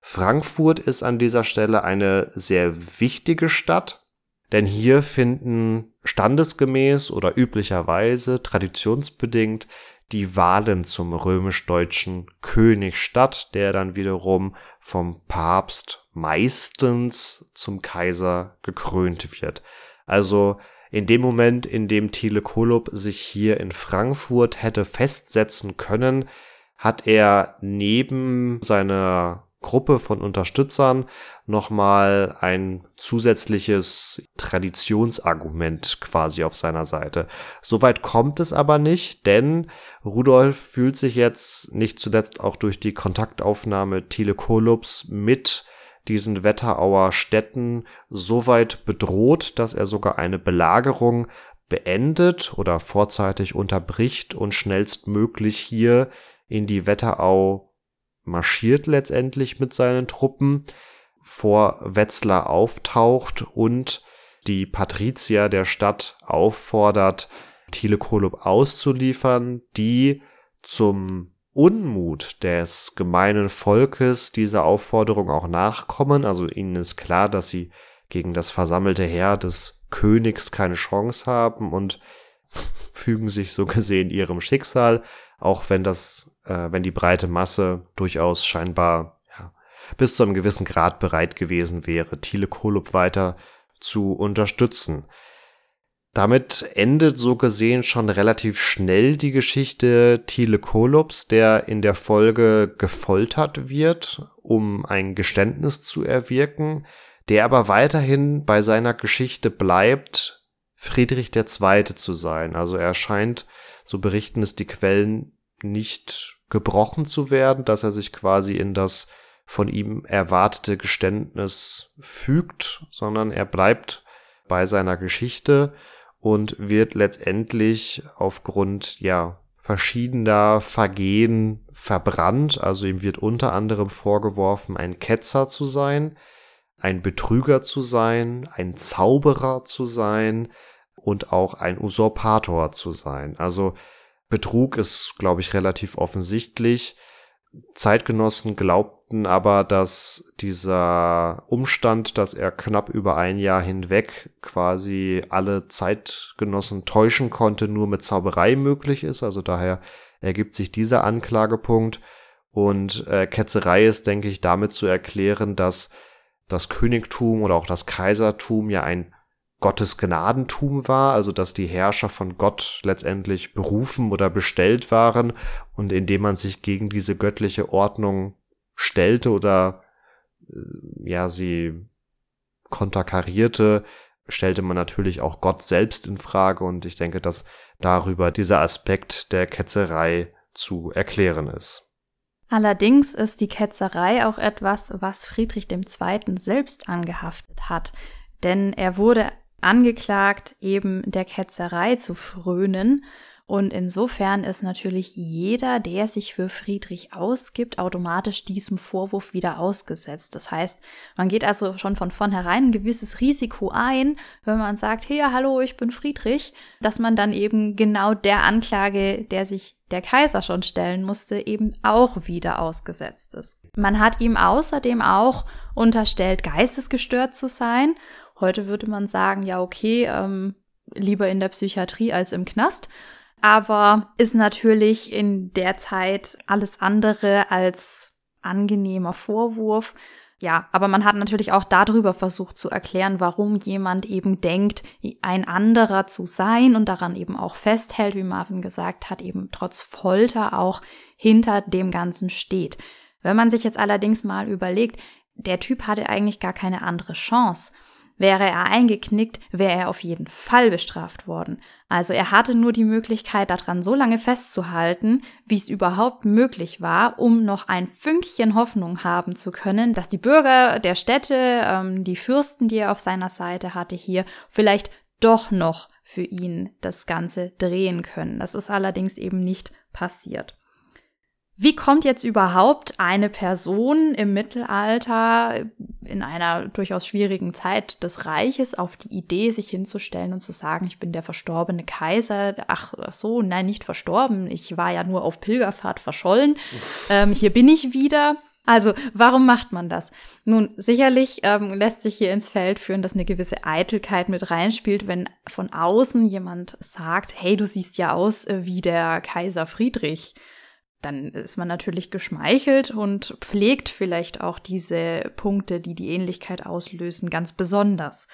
Frankfurt ist an dieser Stelle eine sehr wichtige Stadt, denn hier finden standesgemäß oder üblicherweise traditionsbedingt die Wahlen zum römisch-deutschen König statt, der dann wiederum vom Papst meistens zum Kaiser gekrönt wird. Also in dem Moment, in dem Thiele Kolup sich hier in Frankfurt hätte festsetzen können, hat er neben seiner Gruppe von Unterstützern nochmal ein zusätzliches Traditionsargument quasi auf seiner Seite. Soweit kommt es aber nicht, denn Rudolf fühlt sich jetzt nicht zuletzt auch durch die Kontaktaufnahme Thiele Kolups mit diesen Wetterauer Städten so weit bedroht, dass er sogar eine Belagerung beendet oder vorzeitig unterbricht und schnellstmöglich hier in die Wetterau marschiert letztendlich mit seinen Truppen, vor Wetzlar auftaucht und die Patrizier der Stadt auffordert, Thiele Kolup auszuliefern, die zum Unmut des gemeinen Volkes dieser Aufforderung auch nachkommen. Also ihnen ist klar, dass sie gegen das versammelte Heer des Königs keine Chance haben und fügen sich so gesehen ihrem Schicksal, auch wenn das, äh, wenn die breite Masse durchaus scheinbar ja, bis zu einem gewissen Grad bereit gewesen wäre, Thiele Kolup weiter zu unterstützen. Damit endet so gesehen schon relativ schnell die Geschichte Thiele Kolups, der in der Folge gefoltert wird, um ein Geständnis zu erwirken, der aber weiterhin bei seiner Geschichte bleibt, Friedrich II. zu sein. Also er scheint, so berichten es die Quellen, nicht gebrochen zu werden, dass er sich quasi in das von ihm erwartete Geständnis fügt, sondern er bleibt bei seiner Geschichte und wird letztendlich aufgrund ja verschiedener Vergehen verbrannt. Also ihm wird unter anderem vorgeworfen, ein Ketzer zu sein, ein Betrüger zu sein, ein Zauberer zu sein und auch ein Usurpator zu sein. Also Betrug ist, glaube ich, relativ offensichtlich. Zeitgenossen glaubten aber, dass dieser Umstand, dass er knapp über ein Jahr hinweg quasi alle Zeitgenossen täuschen konnte, nur mit Zauberei möglich ist. Also daher ergibt sich dieser Anklagepunkt. Und äh, Ketzerei ist, denke ich, damit zu erklären, dass das Königtum oder auch das Kaisertum ja ein Gottes Gnadentum war, also dass die Herrscher von Gott letztendlich berufen oder bestellt waren und indem man sich gegen diese göttliche Ordnung stellte oder äh, ja sie konterkarierte, stellte man natürlich auch Gott selbst in Frage und ich denke, dass darüber dieser Aspekt der Ketzerei zu erklären ist. Allerdings ist die Ketzerei auch etwas, was Friedrich II. selbst angehaftet hat, denn er wurde angeklagt, eben der Ketzerei zu frönen. Und insofern ist natürlich jeder, der sich für Friedrich ausgibt, automatisch diesem Vorwurf wieder ausgesetzt. Das heißt, man geht also schon von vornherein ein gewisses Risiko ein, wenn man sagt, hey, hallo, ich bin Friedrich, dass man dann eben genau der Anklage, der sich der Kaiser schon stellen musste, eben auch wieder ausgesetzt ist. Man hat ihm außerdem auch unterstellt, geistesgestört zu sein Heute würde man sagen, ja, okay, ähm, lieber in der Psychiatrie als im Knast. aber ist natürlich in der Zeit alles andere als angenehmer Vorwurf. Ja, aber man hat natürlich auch darüber versucht zu erklären, warum jemand eben denkt, ein anderer zu sein und daran eben auch festhält, wie Marvin gesagt hat, eben trotz Folter auch hinter dem Ganzen steht. Wenn man sich jetzt allerdings mal überlegt, der Typ hatte eigentlich gar keine andere Chance. Wäre er eingeknickt, wäre er auf jeden Fall bestraft worden. Also er hatte nur die Möglichkeit, daran so lange festzuhalten, wie es überhaupt möglich war, um noch ein Fünkchen Hoffnung haben zu können, dass die Bürger der Städte, ähm, die Fürsten, die er auf seiner Seite hatte hier, vielleicht doch noch für ihn das Ganze drehen können. Das ist allerdings eben nicht passiert. Wie kommt jetzt überhaupt eine Person im Mittelalter in einer durchaus schwierigen Zeit des Reiches auf die Idee, sich hinzustellen und zu sagen, ich bin der verstorbene Kaiser? Ach so, nein, nicht verstorben. Ich war ja nur auf Pilgerfahrt verschollen. Ähm, hier bin ich wieder. Also, warum macht man das? Nun, sicherlich ähm, lässt sich hier ins Feld führen, dass eine gewisse Eitelkeit mit reinspielt, wenn von außen jemand sagt, hey, du siehst ja aus äh, wie der Kaiser Friedrich dann ist man natürlich geschmeichelt und pflegt vielleicht auch diese Punkte, die die Ähnlichkeit auslösen, ganz besonders.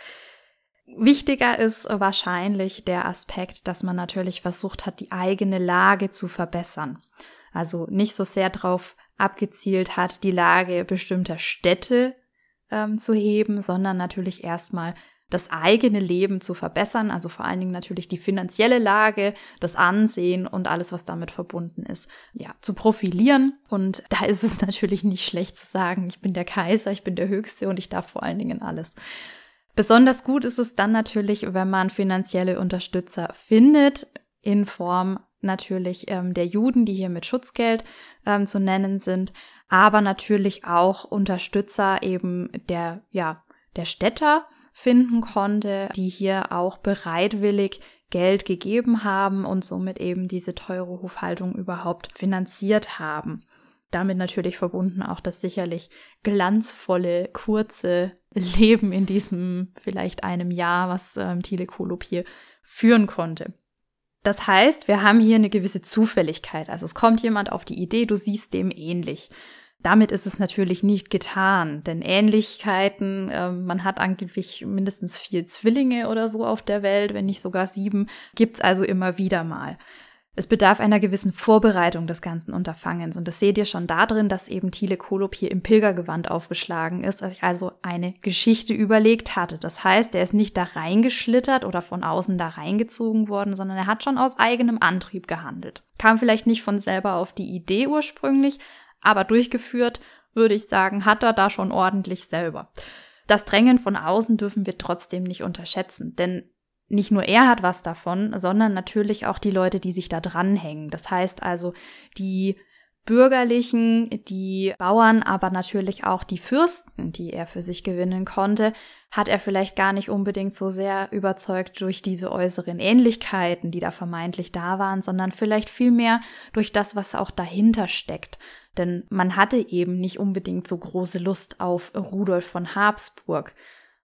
Wichtiger ist wahrscheinlich der Aspekt, dass man natürlich versucht hat, die eigene Lage zu verbessern. Also nicht so sehr darauf abgezielt hat, die Lage bestimmter Städte ähm, zu heben, sondern natürlich erstmal das eigene Leben zu verbessern, also vor allen Dingen natürlich die finanzielle Lage, das Ansehen und alles, was damit verbunden ist, ja, zu profilieren. Und da ist es natürlich nicht schlecht zu sagen, ich bin der Kaiser, ich bin der Höchste und ich darf vor allen Dingen alles. Besonders gut ist es dann natürlich, wenn man finanzielle Unterstützer findet, in Form natürlich ähm, der Juden, die hier mit Schutzgeld ähm, zu nennen sind, aber natürlich auch Unterstützer eben der, ja, der Städter, finden konnte, die hier auch bereitwillig Geld gegeben haben und somit eben diese teure Hofhaltung überhaupt finanziert haben. Damit natürlich verbunden auch das sicherlich glanzvolle, kurze Leben in diesem vielleicht einem Jahr, was ähm, Thiele Kolop hier führen konnte. Das heißt, wir haben hier eine gewisse Zufälligkeit. Also es kommt jemand auf die Idee, du siehst dem ähnlich. Damit ist es natürlich nicht getan, denn Ähnlichkeiten, äh, man hat angeblich mindestens vier Zwillinge oder so auf der Welt, wenn nicht sogar sieben, gibt's also immer wieder mal. Es bedarf einer gewissen Vorbereitung des ganzen Unterfangens und das seht ihr schon darin, dass eben Thiele Kolop hier im Pilgergewand aufgeschlagen ist, dass ich also eine Geschichte überlegt hatte. Das heißt, er ist nicht da reingeschlittert oder von außen da reingezogen worden, sondern er hat schon aus eigenem Antrieb gehandelt. Kam vielleicht nicht von selber auf die Idee ursprünglich, aber durchgeführt, würde ich sagen, hat er da schon ordentlich selber. Das Drängen von außen dürfen wir trotzdem nicht unterschätzen, denn nicht nur er hat was davon, sondern natürlich auch die Leute, die sich da dranhängen. Das heißt also, die Bürgerlichen, die Bauern, aber natürlich auch die Fürsten, die er für sich gewinnen konnte, hat er vielleicht gar nicht unbedingt so sehr überzeugt durch diese äußeren Ähnlichkeiten, die da vermeintlich da waren, sondern vielleicht vielmehr durch das, was auch dahinter steckt. Denn man hatte eben nicht unbedingt so große Lust auf Rudolf von Habsburg,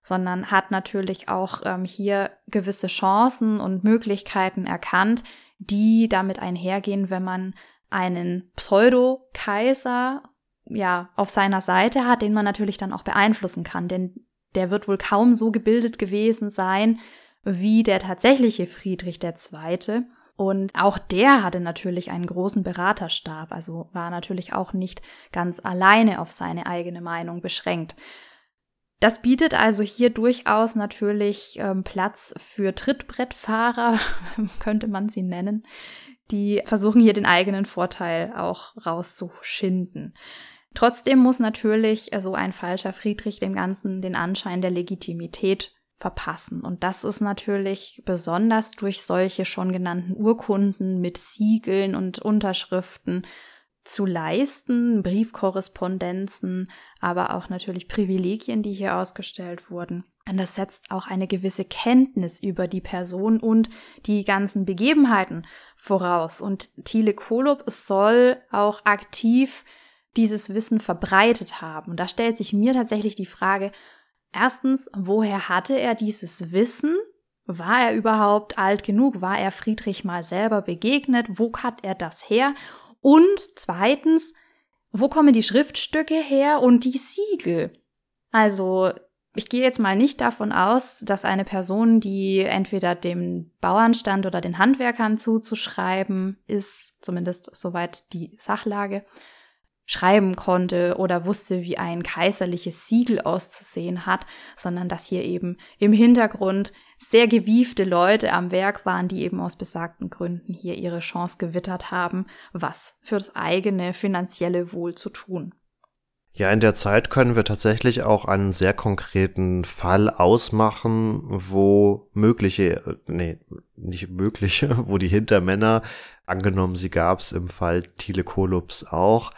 sondern hat natürlich auch ähm, hier gewisse Chancen und Möglichkeiten erkannt, die damit einhergehen, wenn man einen Pseudo-Kaiser ja auf seiner Seite hat, den man natürlich dann auch beeinflussen kann, denn der wird wohl kaum so gebildet gewesen sein wie der tatsächliche Friedrich II. Und auch der hatte natürlich einen großen Beraterstab, also war natürlich auch nicht ganz alleine auf seine eigene Meinung beschränkt. Das bietet also hier durchaus natürlich ähm, Platz für Trittbrettfahrer, könnte man sie nennen, die versuchen hier den eigenen Vorteil auch rauszuschinden. Trotzdem muss natürlich so ein falscher Friedrich dem Ganzen den Anschein der Legitimität verpassen. Und das ist natürlich besonders durch solche schon genannten Urkunden mit Siegeln und Unterschriften zu leisten, Briefkorrespondenzen, aber auch natürlich Privilegien, die hier ausgestellt wurden. Und das setzt auch eine gewisse Kenntnis über die Person und die ganzen Begebenheiten voraus. Und Thiele Kolob soll auch aktiv dieses Wissen verbreitet haben. Und da stellt sich mir tatsächlich die Frage, Erstens, woher hatte er dieses Wissen? War er überhaupt alt genug? War er Friedrich mal selber begegnet? Wo hat er das her? Und zweitens, wo kommen die Schriftstücke her und die Siegel? Also, ich gehe jetzt mal nicht davon aus, dass eine Person, die entweder dem Bauernstand oder den Handwerkern zuzuschreiben ist, zumindest soweit die Sachlage, schreiben konnte oder wusste, wie ein kaiserliches Siegel auszusehen hat, sondern dass hier eben im Hintergrund sehr gewiefte Leute am Werk waren, die eben aus besagten Gründen hier ihre Chance gewittert haben, was für das eigene finanzielle Wohl zu tun. Ja, in der Zeit können wir tatsächlich auch einen sehr konkreten Fall ausmachen, wo mögliche, nee, nicht mögliche, wo die Hintermänner, angenommen sie gab's im Fall Thiele Kolups auch,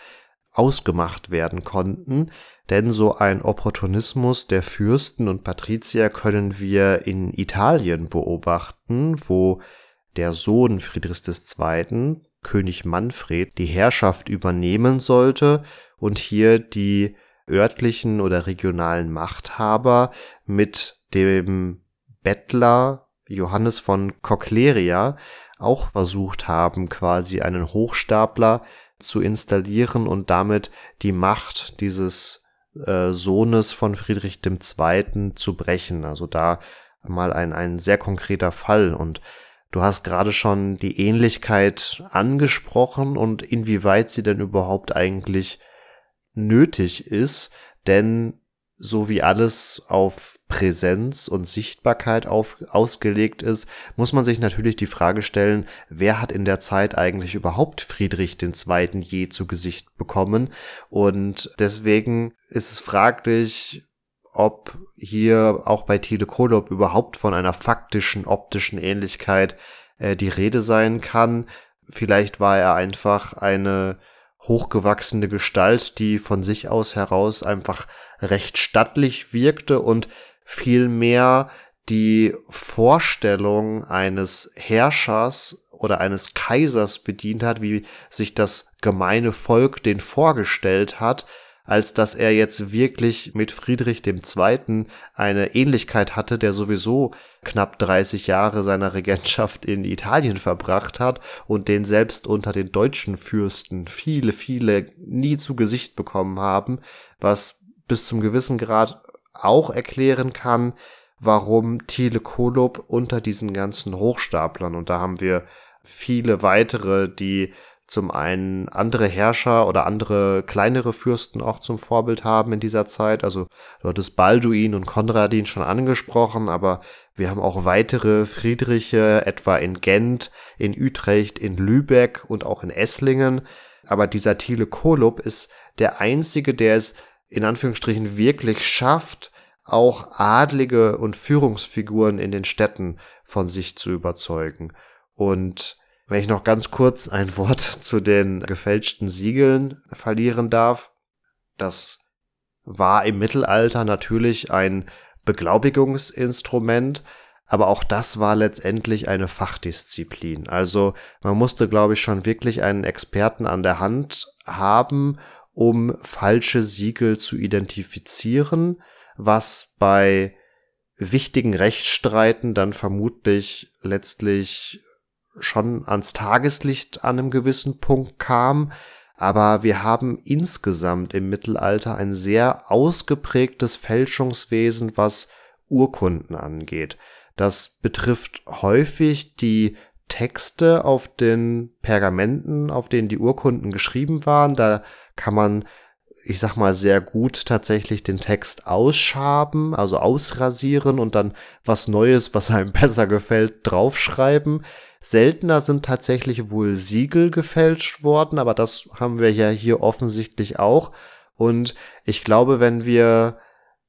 ausgemacht werden konnten, denn so ein Opportunismus der Fürsten und Patrizier können wir in Italien beobachten, wo der Sohn Friedrichs II., König Manfred, die Herrschaft übernehmen sollte und hier die örtlichen oder regionalen Machthaber mit dem Bettler Johannes von Cochleria auch versucht haben, quasi einen Hochstapler zu installieren und damit die Macht dieses äh, Sohnes von Friedrich II. zu brechen. Also da mal ein, ein sehr konkreter Fall und Du hast gerade schon die Ähnlichkeit angesprochen und inwieweit sie denn überhaupt eigentlich nötig ist, denn so wie alles auf Präsenz und Sichtbarkeit auf, ausgelegt ist, muss man sich natürlich die Frage stellen, wer hat in der Zeit eigentlich überhaupt Friedrich II. je zu Gesicht bekommen? Und deswegen ist es fraglich, ob hier auch bei Thiele Kolob überhaupt von einer faktischen optischen Ähnlichkeit äh, die Rede sein kann. Vielleicht war er einfach eine hochgewachsene Gestalt, die von sich aus heraus einfach recht stattlich wirkte und vielmehr die Vorstellung eines Herrschers oder eines Kaisers bedient hat, wie sich das gemeine Volk den vorgestellt hat, als dass er jetzt wirklich mit Friedrich II. eine Ähnlichkeit hatte, der sowieso knapp 30 Jahre seiner Regentschaft in Italien verbracht hat und den selbst unter den deutschen Fürsten viele, viele nie zu Gesicht bekommen haben, was bis zum gewissen Grad auch erklären kann, warum Thiele Kolob unter diesen ganzen Hochstaplern, und da haben wir viele weitere, die zum einen andere Herrscher oder andere kleinere Fürsten auch zum Vorbild haben in dieser Zeit. Also du hattest Balduin und Konradin schon angesprochen, aber wir haben auch weitere Friedriche, etwa in Gent, in Utrecht, in Lübeck und auch in Esslingen. Aber dieser Thiele Kolob ist der einzige, der es in Anführungsstrichen wirklich schafft, auch Adlige und Führungsfiguren in den Städten von sich zu überzeugen. Und wenn ich noch ganz kurz ein Wort zu den gefälschten Siegeln verlieren darf. Das war im Mittelalter natürlich ein Beglaubigungsinstrument, aber auch das war letztendlich eine Fachdisziplin. Also man musste, glaube ich, schon wirklich einen Experten an der Hand haben, um falsche Siegel zu identifizieren, was bei wichtigen Rechtsstreiten dann vermutlich letztlich schon ans Tageslicht an einem gewissen Punkt kam, aber wir haben insgesamt im Mittelalter ein sehr ausgeprägtes Fälschungswesen, was Urkunden angeht. Das betrifft häufig die Texte auf den Pergamenten, auf denen die Urkunden geschrieben waren. Da kann man, ich sag mal, sehr gut tatsächlich den Text ausschaben, also ausrasieren und dann was Neues, was einem besser gefällt, draufschreiben. Seltener sind tatsächlich wohl Siegel gefälscht worden, aber das haben wir ja hier offensichtlich auch. Und ich glaube, wenn wir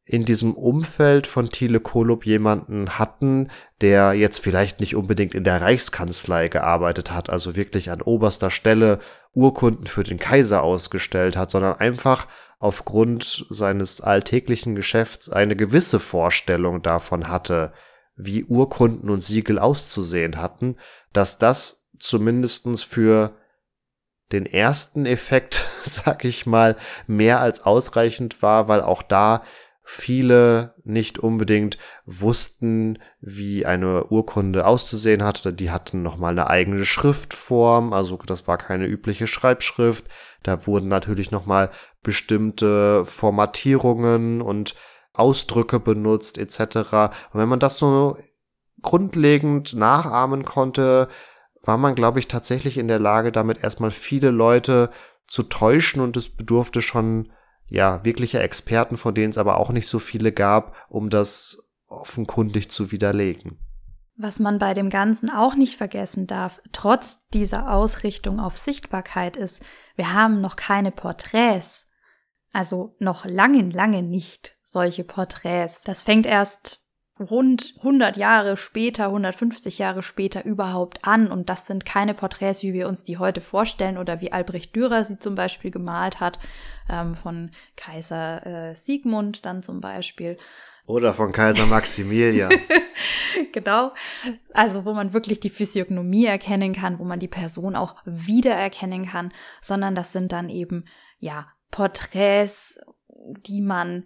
in diesem Umfeld von Thiele Kolob jemanden hatten, der jetzt vielleicht nicht unbedingt in der Reichskanzlei gearbeitet hat, also wirklich an oberster Stelle Urkunden für den Kaiser ausgestellt hat, sondern einfach aufgrund seines alltäglichen Geschäfts eine gewisse Vorstellung davon hatte, wie Urkunden und Siegel auszusehen hatten, dass das zumindestens für den ersten Effekt, sag ich mal, mehr als ausreichend war, weil auch da viele nicht unbedingt wussten, wie eine Urkunde auszusehen hatte. Die hatten nochmal eine eigene Schriftform, also das war keine übliche Schreibschrift. Da wurden natürlich nochmal bestimmte Formatierungen und Ausdrücke benutzt etc. Und wenn man das so grundlegend nachahmen konnte, war man, glaube ich, tatsächlich in der Lage, damit erstmal viele Leute zu täuschen und es bedurfte schon ja, wirkliche Experten, von denen es aber auch nicht so viele gab, um das offenkundig zu widerlegen. Was man bei dem Ganzen auch nicht vergessen darf, trotz dieser Ausrichtung auf Sichtbarkeit ist, wir haben noch keine Porträts. Also noch lange, lange nicht solche Porträts. Das fängt erst rund 100 Jahre später, 150 Jahre später überhaupt an. Und das sind keine Porträts, wie wir uns die heute vorstellen oder wie Albrecht Dürer sie zum Beispiel gemalt hat, ähm, von Kaiser äh, Sigmund dann zum Beispiel. Oder von Kaiser Maximilian. genau. Also, wo man wirklich die Physiognomie erkennen kann, wo man die Person auch wiedererkennen kann, sondern das sind dann eben, ja, Porträts, die man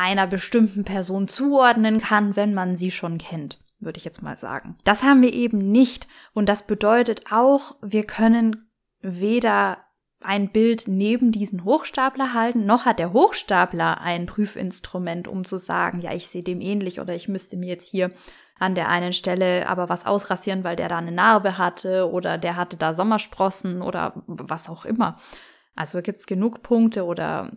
einer bestimmten Person zuordnen kann, wenn man sie schon kennt, würde ich jetzt mal sagen. Das haben wir eben nicht und das bedeutet auch, wir können weder ein Bild neben diesen Hochstapler halten, noch hat der Hochstapler ein Prüfinstrument, um zu sagen, ja, ich sehe dem ähnlich oder ich müsste mir jetzt hier an der einen Stelle aber was ausrasieren, weil der da eine Narbe hatte oder der hatte da Sommersprossen oder was auch immer. Also gibt's genug Punkte oder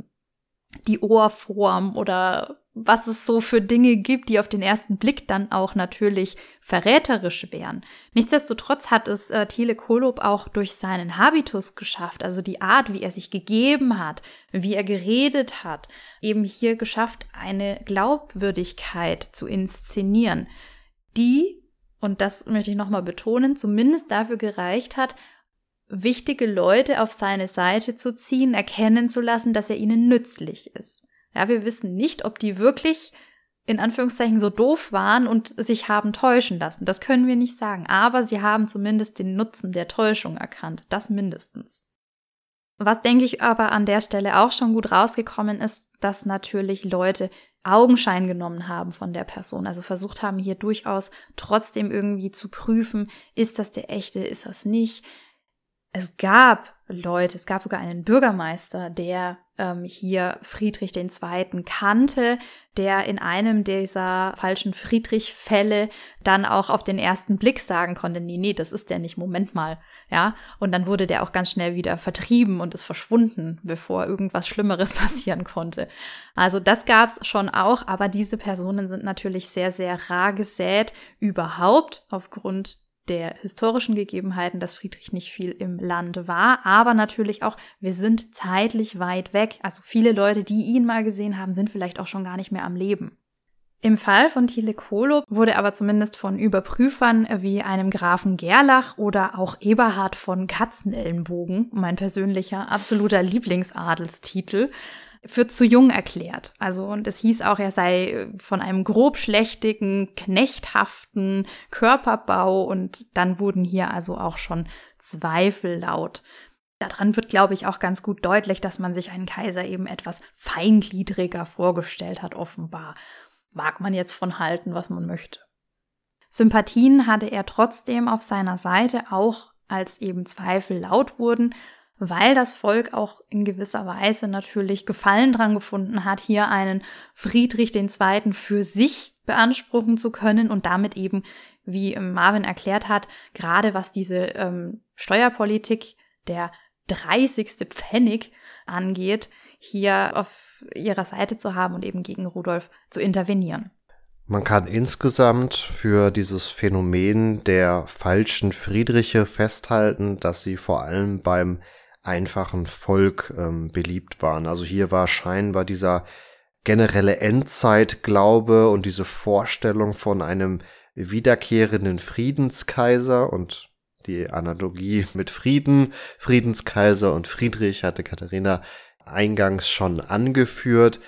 die Ohrform oder was es so für Dinge gibt, die auf den ersten Blick dann auch natürlich verräterisch wären. Nichtsdestotrotz hat es äh, Thiele Kolob auch durch seinen Habitus geschafft, also die Art, wie er sich gegeben hat, wie er geredet hat, eben hier geschafft, eine Glaubwürdigkeit zu inszenieren, die, und das möchte ich nochmal betonen, zumindest dafür gereicht hat, wichtige Leute auf seine Seite zu ziehen, erkennen zu lassen, dass er ihnen nützlich ist. Ja, wir wissen nicht, ob die wirklich in Anführungszeichen so doof waren und sich haben täuschen lassen. Das können wir nicht sagen. Aber sie haben zumindest den Nutzen der Täuschung erkannt. Das mindestens. Was denke ich aber an der Stelle auch schon gut rausgekommen ist, dass natürlich Leute Augenschein genommen haben von der Person, also versucht haben hier durchaus trotzdem irgendwie zu prüfen, ist das der echte, ist das nicht, es gab Leute, es gab sogar einen Bürgermeister, der ähm, hier Friedrich II. kannte, der in einem dieser falschen Friedrich-Fälle dann auch auf den ersten Blick sagen konnte, nee, nee, das ist der nicht, Moment mal, ja. Und dann wurde der auch ganz schnell wieder vertrieben und ist verschwunden, bevor irgendwas Schlimmeres passieren konnte. Also das gab's schon auch, aber diese Personen sind natürlich sehr, sehr rar gesät überhaupt aufgrund der historischen Gegebenheiten, dass Friedrich nicht viel im Land war, aber natürlich auch, wir sind zeitlich weit weg. Also viele Leute, die ihn mal gesehen haben, sind vielleicht auch schon gar nicht mehr am Leben. Im Fall von Thiele Kolo wurde aber zumindest von Überprüfern wie einem Grafen Gerlach oder auch Eberhard von Katzenellenbogen, mein persönlicher absoluter Lieblingsadelstitel, für zu jung erklärt. Also, und es hieß auch, er sei von einem grobschlächtigen, knechthaften Körperbau und dann wurden hier also auch schon Zweifel laut. Daran wird, glaube ich, auch ganz gut deutlich, dass man sich einen Kaiser eben etwas feingliedriger vorgestellt hat, offenbar. Mag man jetzt von halten, was man möchte. Sympathien hatte er trotzdem auf seiner Seite, auch als eben Zweifel laut wurden, weil das Volk auch in gewisser Weise natürlich Gefallen dran gefunden hat, hier einen Friedrich II. für sich beanspruchen zu können und damit eben, wie Marvin erklärt hat, gerade was diese ähm, Steuerpolitik der 30. Pfennig angeht, hier auf ihrer Seite zu haben und eben gegen Rudolf zu intervenieren. Man kann insgesamt für dieses Phänomen der falschen Friedriche festhalten, dass sie vor allem beim einfachen Volk ähm, beliebt waren. Also hier war scheinbar dieser generelle Endzeitglaube und diese Vorstellung von einem wiederkehrenden Friedenskaiser und die Analogie mit Frieden, Friedenskaiser und Friedrich hatte Katharina eingangs schon angeführt.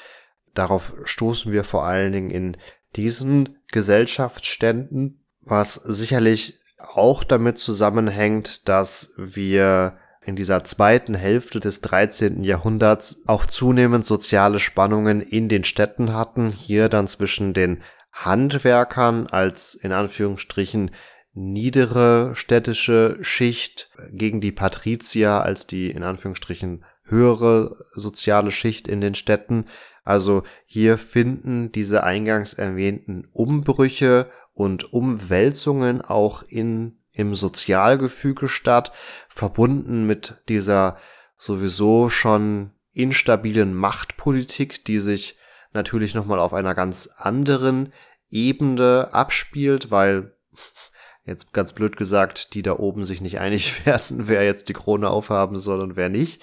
Darauf stoßen wir vor allen Dingen in diesen Gesellschaftsständen, was sicherlich auch damit zusammenhängt, dass wir in dieser zweiten Hälfte des 13. Jahrhunderts auch zunehmend soziale Spannungen in den Städten hatten. Hier dann zwischen den Handwerkern als in Anführungsstrichen niedere städtische Schicht gegen die Patrizier als die in Anführungsstrichen höhere soziale Schicht in den Städten. Also hier finden diese eingangs erwähnten Umbrüche und Umwälzungen auch in, im Sozialgefüge statt, verbunden mit dieser sowieso schon instabilen Machtpolitik, die sich natürlich nochmal auf einer ganz anderen Ebene abspielt, weil jetzt ganz blöd gesagt, die da oben sich nicht einig werden, wer jetzt die Krone aufhaben soll und wer nicht.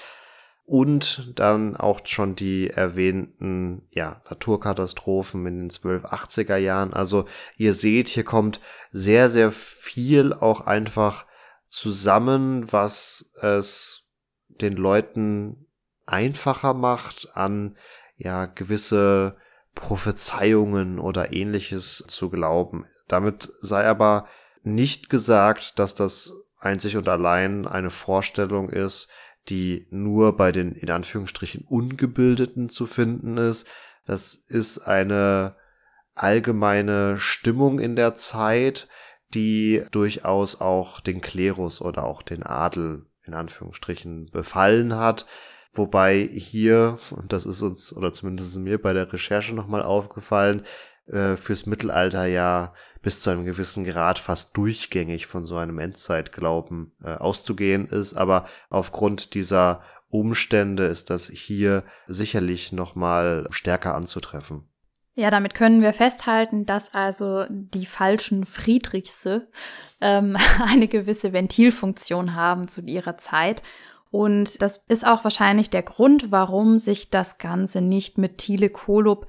Und dann auch schon die erwähnten, ja, Naturkatastrophen in den 1280er Jahren. Also ihr seht, hier kommt sehr, sehr viel auch einfach zusammen, was es den Leuten einfacher macht, an, ja, gewisse Prophezeiungen oder ähnliches zu glauben. Damit sei aber nicht gesagt, dass das einzig und allein eine Vorstellung ist, die nur bei den in Anführungsstrichen Ungebildeten zu finden ist. Das ist eine allgemeine Stimmung in der Zeit, die durchaus auch den Klerus oder auch den Adel in Anführungsstrichen befallen hat. Wobei hier, und das ist uns, oder zumindest mir bei der Recherche nochmal aufgefallen, äh, fürs Mittelalter ja bis zu einem gewissen Grad fast durchgängig von so einem Endzeitglauben äh, auszugehen ist. Aber aufgrund dieser Umstände ist das hier sicherlich nochmal stärker anzutreffen. Ja, damit können wir festhalten, dass also die falschen Friedrichse ähm, eine gewisse Ventilfunktion haben zu ihrer Zeit. Und das ist auch wahrscheinlich der Grund, warum sich das Ganze nicht mit Thiele Kolob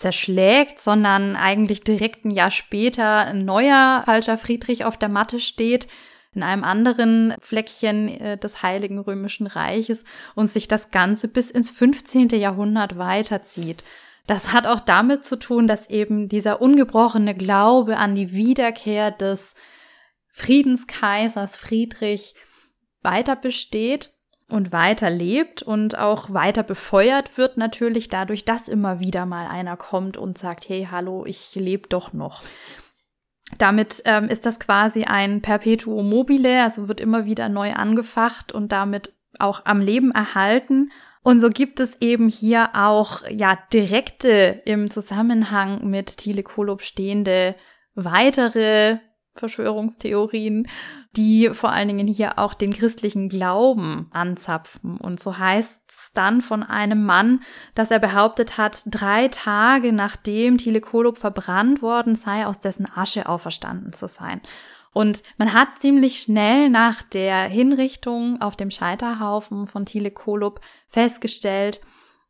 zerschlägt, sondern eigentlich direkt ein Jahr später ein neuer falscher Friedrich auf der Matte steht, in einem anderen Fleckchen äh, des Heiligen Römischen Reiches und sich das Ganze bis ins 15. Jahrhundert weiterzieht. Das hat auch damit zu tun, dass eben dieser ungebrochene Glaube an die Wiederkehr des Friedenskaisers Friedrich weiter besteht und weiter lebt und auch weiter befeuert wird natürlich dadurch, dass immer wieder mal einer kommt und sagt, hey, hallo, ich lebe doch noch. Damit ähm, ist das quasi ein Perpetuum mobile, also wird immer wieder neu angefacht und damit auch am Leben erhalten. Und so gibt es eben hier auch ja direkte im Zusammenhang mit Thiele Kolob stehende weitere Verschwörungstheorien, die vor allen Dingen hier auch den christlichen Glauben anzapfen. Und so heißt es dann von einem Mann, dass er behauptet hat, drei Tage nachdem Thiele Kolob verbrannt worden sei, aus dessen Asche auferstanden zu sein. Und man hat ziemlich schnell nach der Hinrichtung auf dem Scheiterhaufen von Thiele Kolob festgestellt,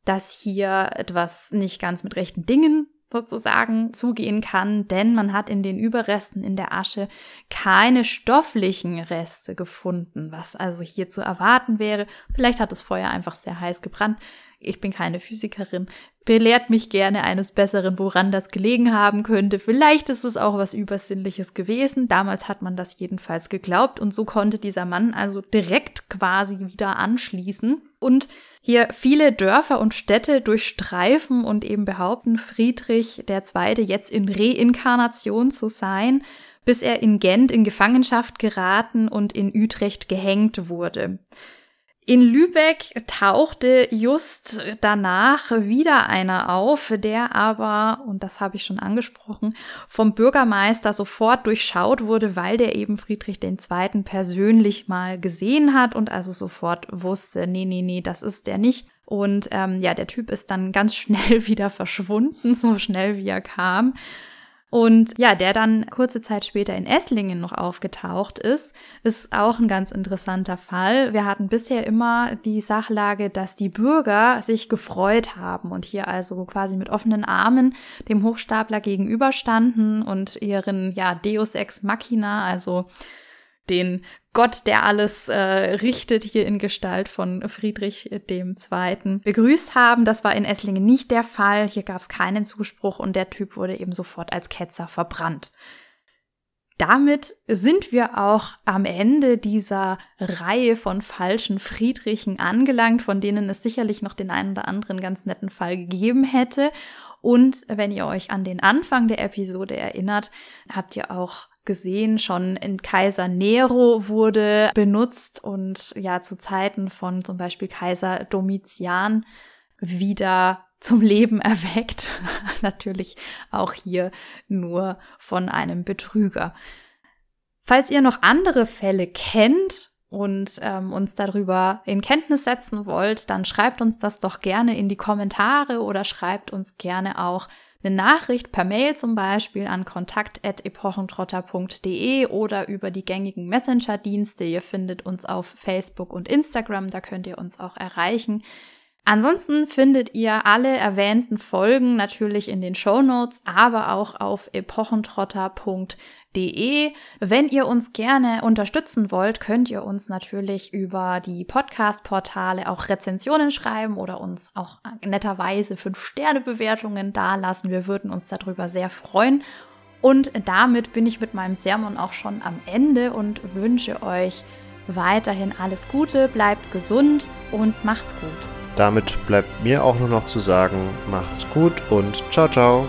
dass hier etwas nicht ganz mit rechten Dingen sozusagen zugehen kann, denn man hat in den Überresten in der Asche keine stofflichen Reste gefunden, was also hier zu erwarten wäre. Vielleicht hat das Feuer einfach sehr heiß gebrannt. Ich bin keine Physikerin. Belehrt mich gerne eines Besseren, woran das gelegen haben könnte. Vielleicht ist es auch was Übersinnliches gewesen. Damals hat man das jedenfalls geglaubt und so konnte dieser Mann also direkt quasi wieder anschließen und hier viele Dörfer und Städte durchstreifen und eben behaupten, Friedrich II. jetzt in Reinkarnation zu sein, bis er in Gent in Gefangenschaft geraten und in Utrecht gehängt wurde. In Lübeck tauchte just danach wieder einer auf, der aber, und das habe ich schon angesprochen, vom Bürgermeister sofort durchschaut wurde, weil der eben Friedrich II. persönlich mal gesehen hat und also sofort wusste, nee, nee, nee, das ist der nicht. Und ähm, ja, der Typ ist dann ganz schnell wieder verschwunden, so schnell wie er kam. Und ja, der dann kurze Zeit später in Esslingen noch aufgetaucht ist, ist auch ein ganz interessanter Fall. Wir hatten bisher immer die Sachlage, dass die Bürger sich gefreut haben und hier also quasi mit offenen Armen dem Hochstapler gegenüberstanden und ihren, ja, Deus ex machina, also den Gott, der alles äh, richtet, hier in Gestalt von Friedrich II. begrüßt haben. Das war in Esslingen nicht der Fall. Hier gab es keinen Zuspruch und der Typ wurde eben sofort als Ketzer verbrannt. Da damit sind wir auch am Ende dieser Reihe von falschen Friedrichen angelangt, von denen es sicherlich noch den einen oder anderen ganz netten Fall gegeben hätte. Und wenn ihr euch an den Anfang der Episode erinnert, habt ihr auch gesehen, schon in Kaiser Nero wurde benutzt und ja zu Zeiten von zum Beispiel Kaiser Domitian wieder zum Leben erweckt. Natürlich auch hier nur von einem Betrüger. Falls ihr noch andere Fälle kennt und ähm, uns darüber in Kenntnis setzen wollt, dann schreibt uns das doch gerne in die Kommentare oder schreibt uns gerne auch eine Nachricht per Mail zum Beispiel an kontakt.epochentrotter.de oder über die gängigen Messenger-Dienste. Ihr findet uns auf Facebook und Instagram, da könnt ihr uns auch erreichen. Ansonsten findet ihr alle erwähnten Folgen natürlich in den Show Notes, aber auch auf epochentrotter.de. Wenn ihr uns gerne unterstützen wollt, könnt ihr uns natürlich über die Podcast-Portale auch Rezensionen schreiben oder uns auch netterweise 5-Sterne-Bewertungen dalassen. Wir würden uns darüber sehr freuen. Und damit bin ich mit meinem Sermon auch schon am Ende und wünsche euch weiterhin alles Gute, bleibt gesund und macht's gut. Damit bleibt mir auch nur noch zu sagen, macht's gut und ciao, ciao.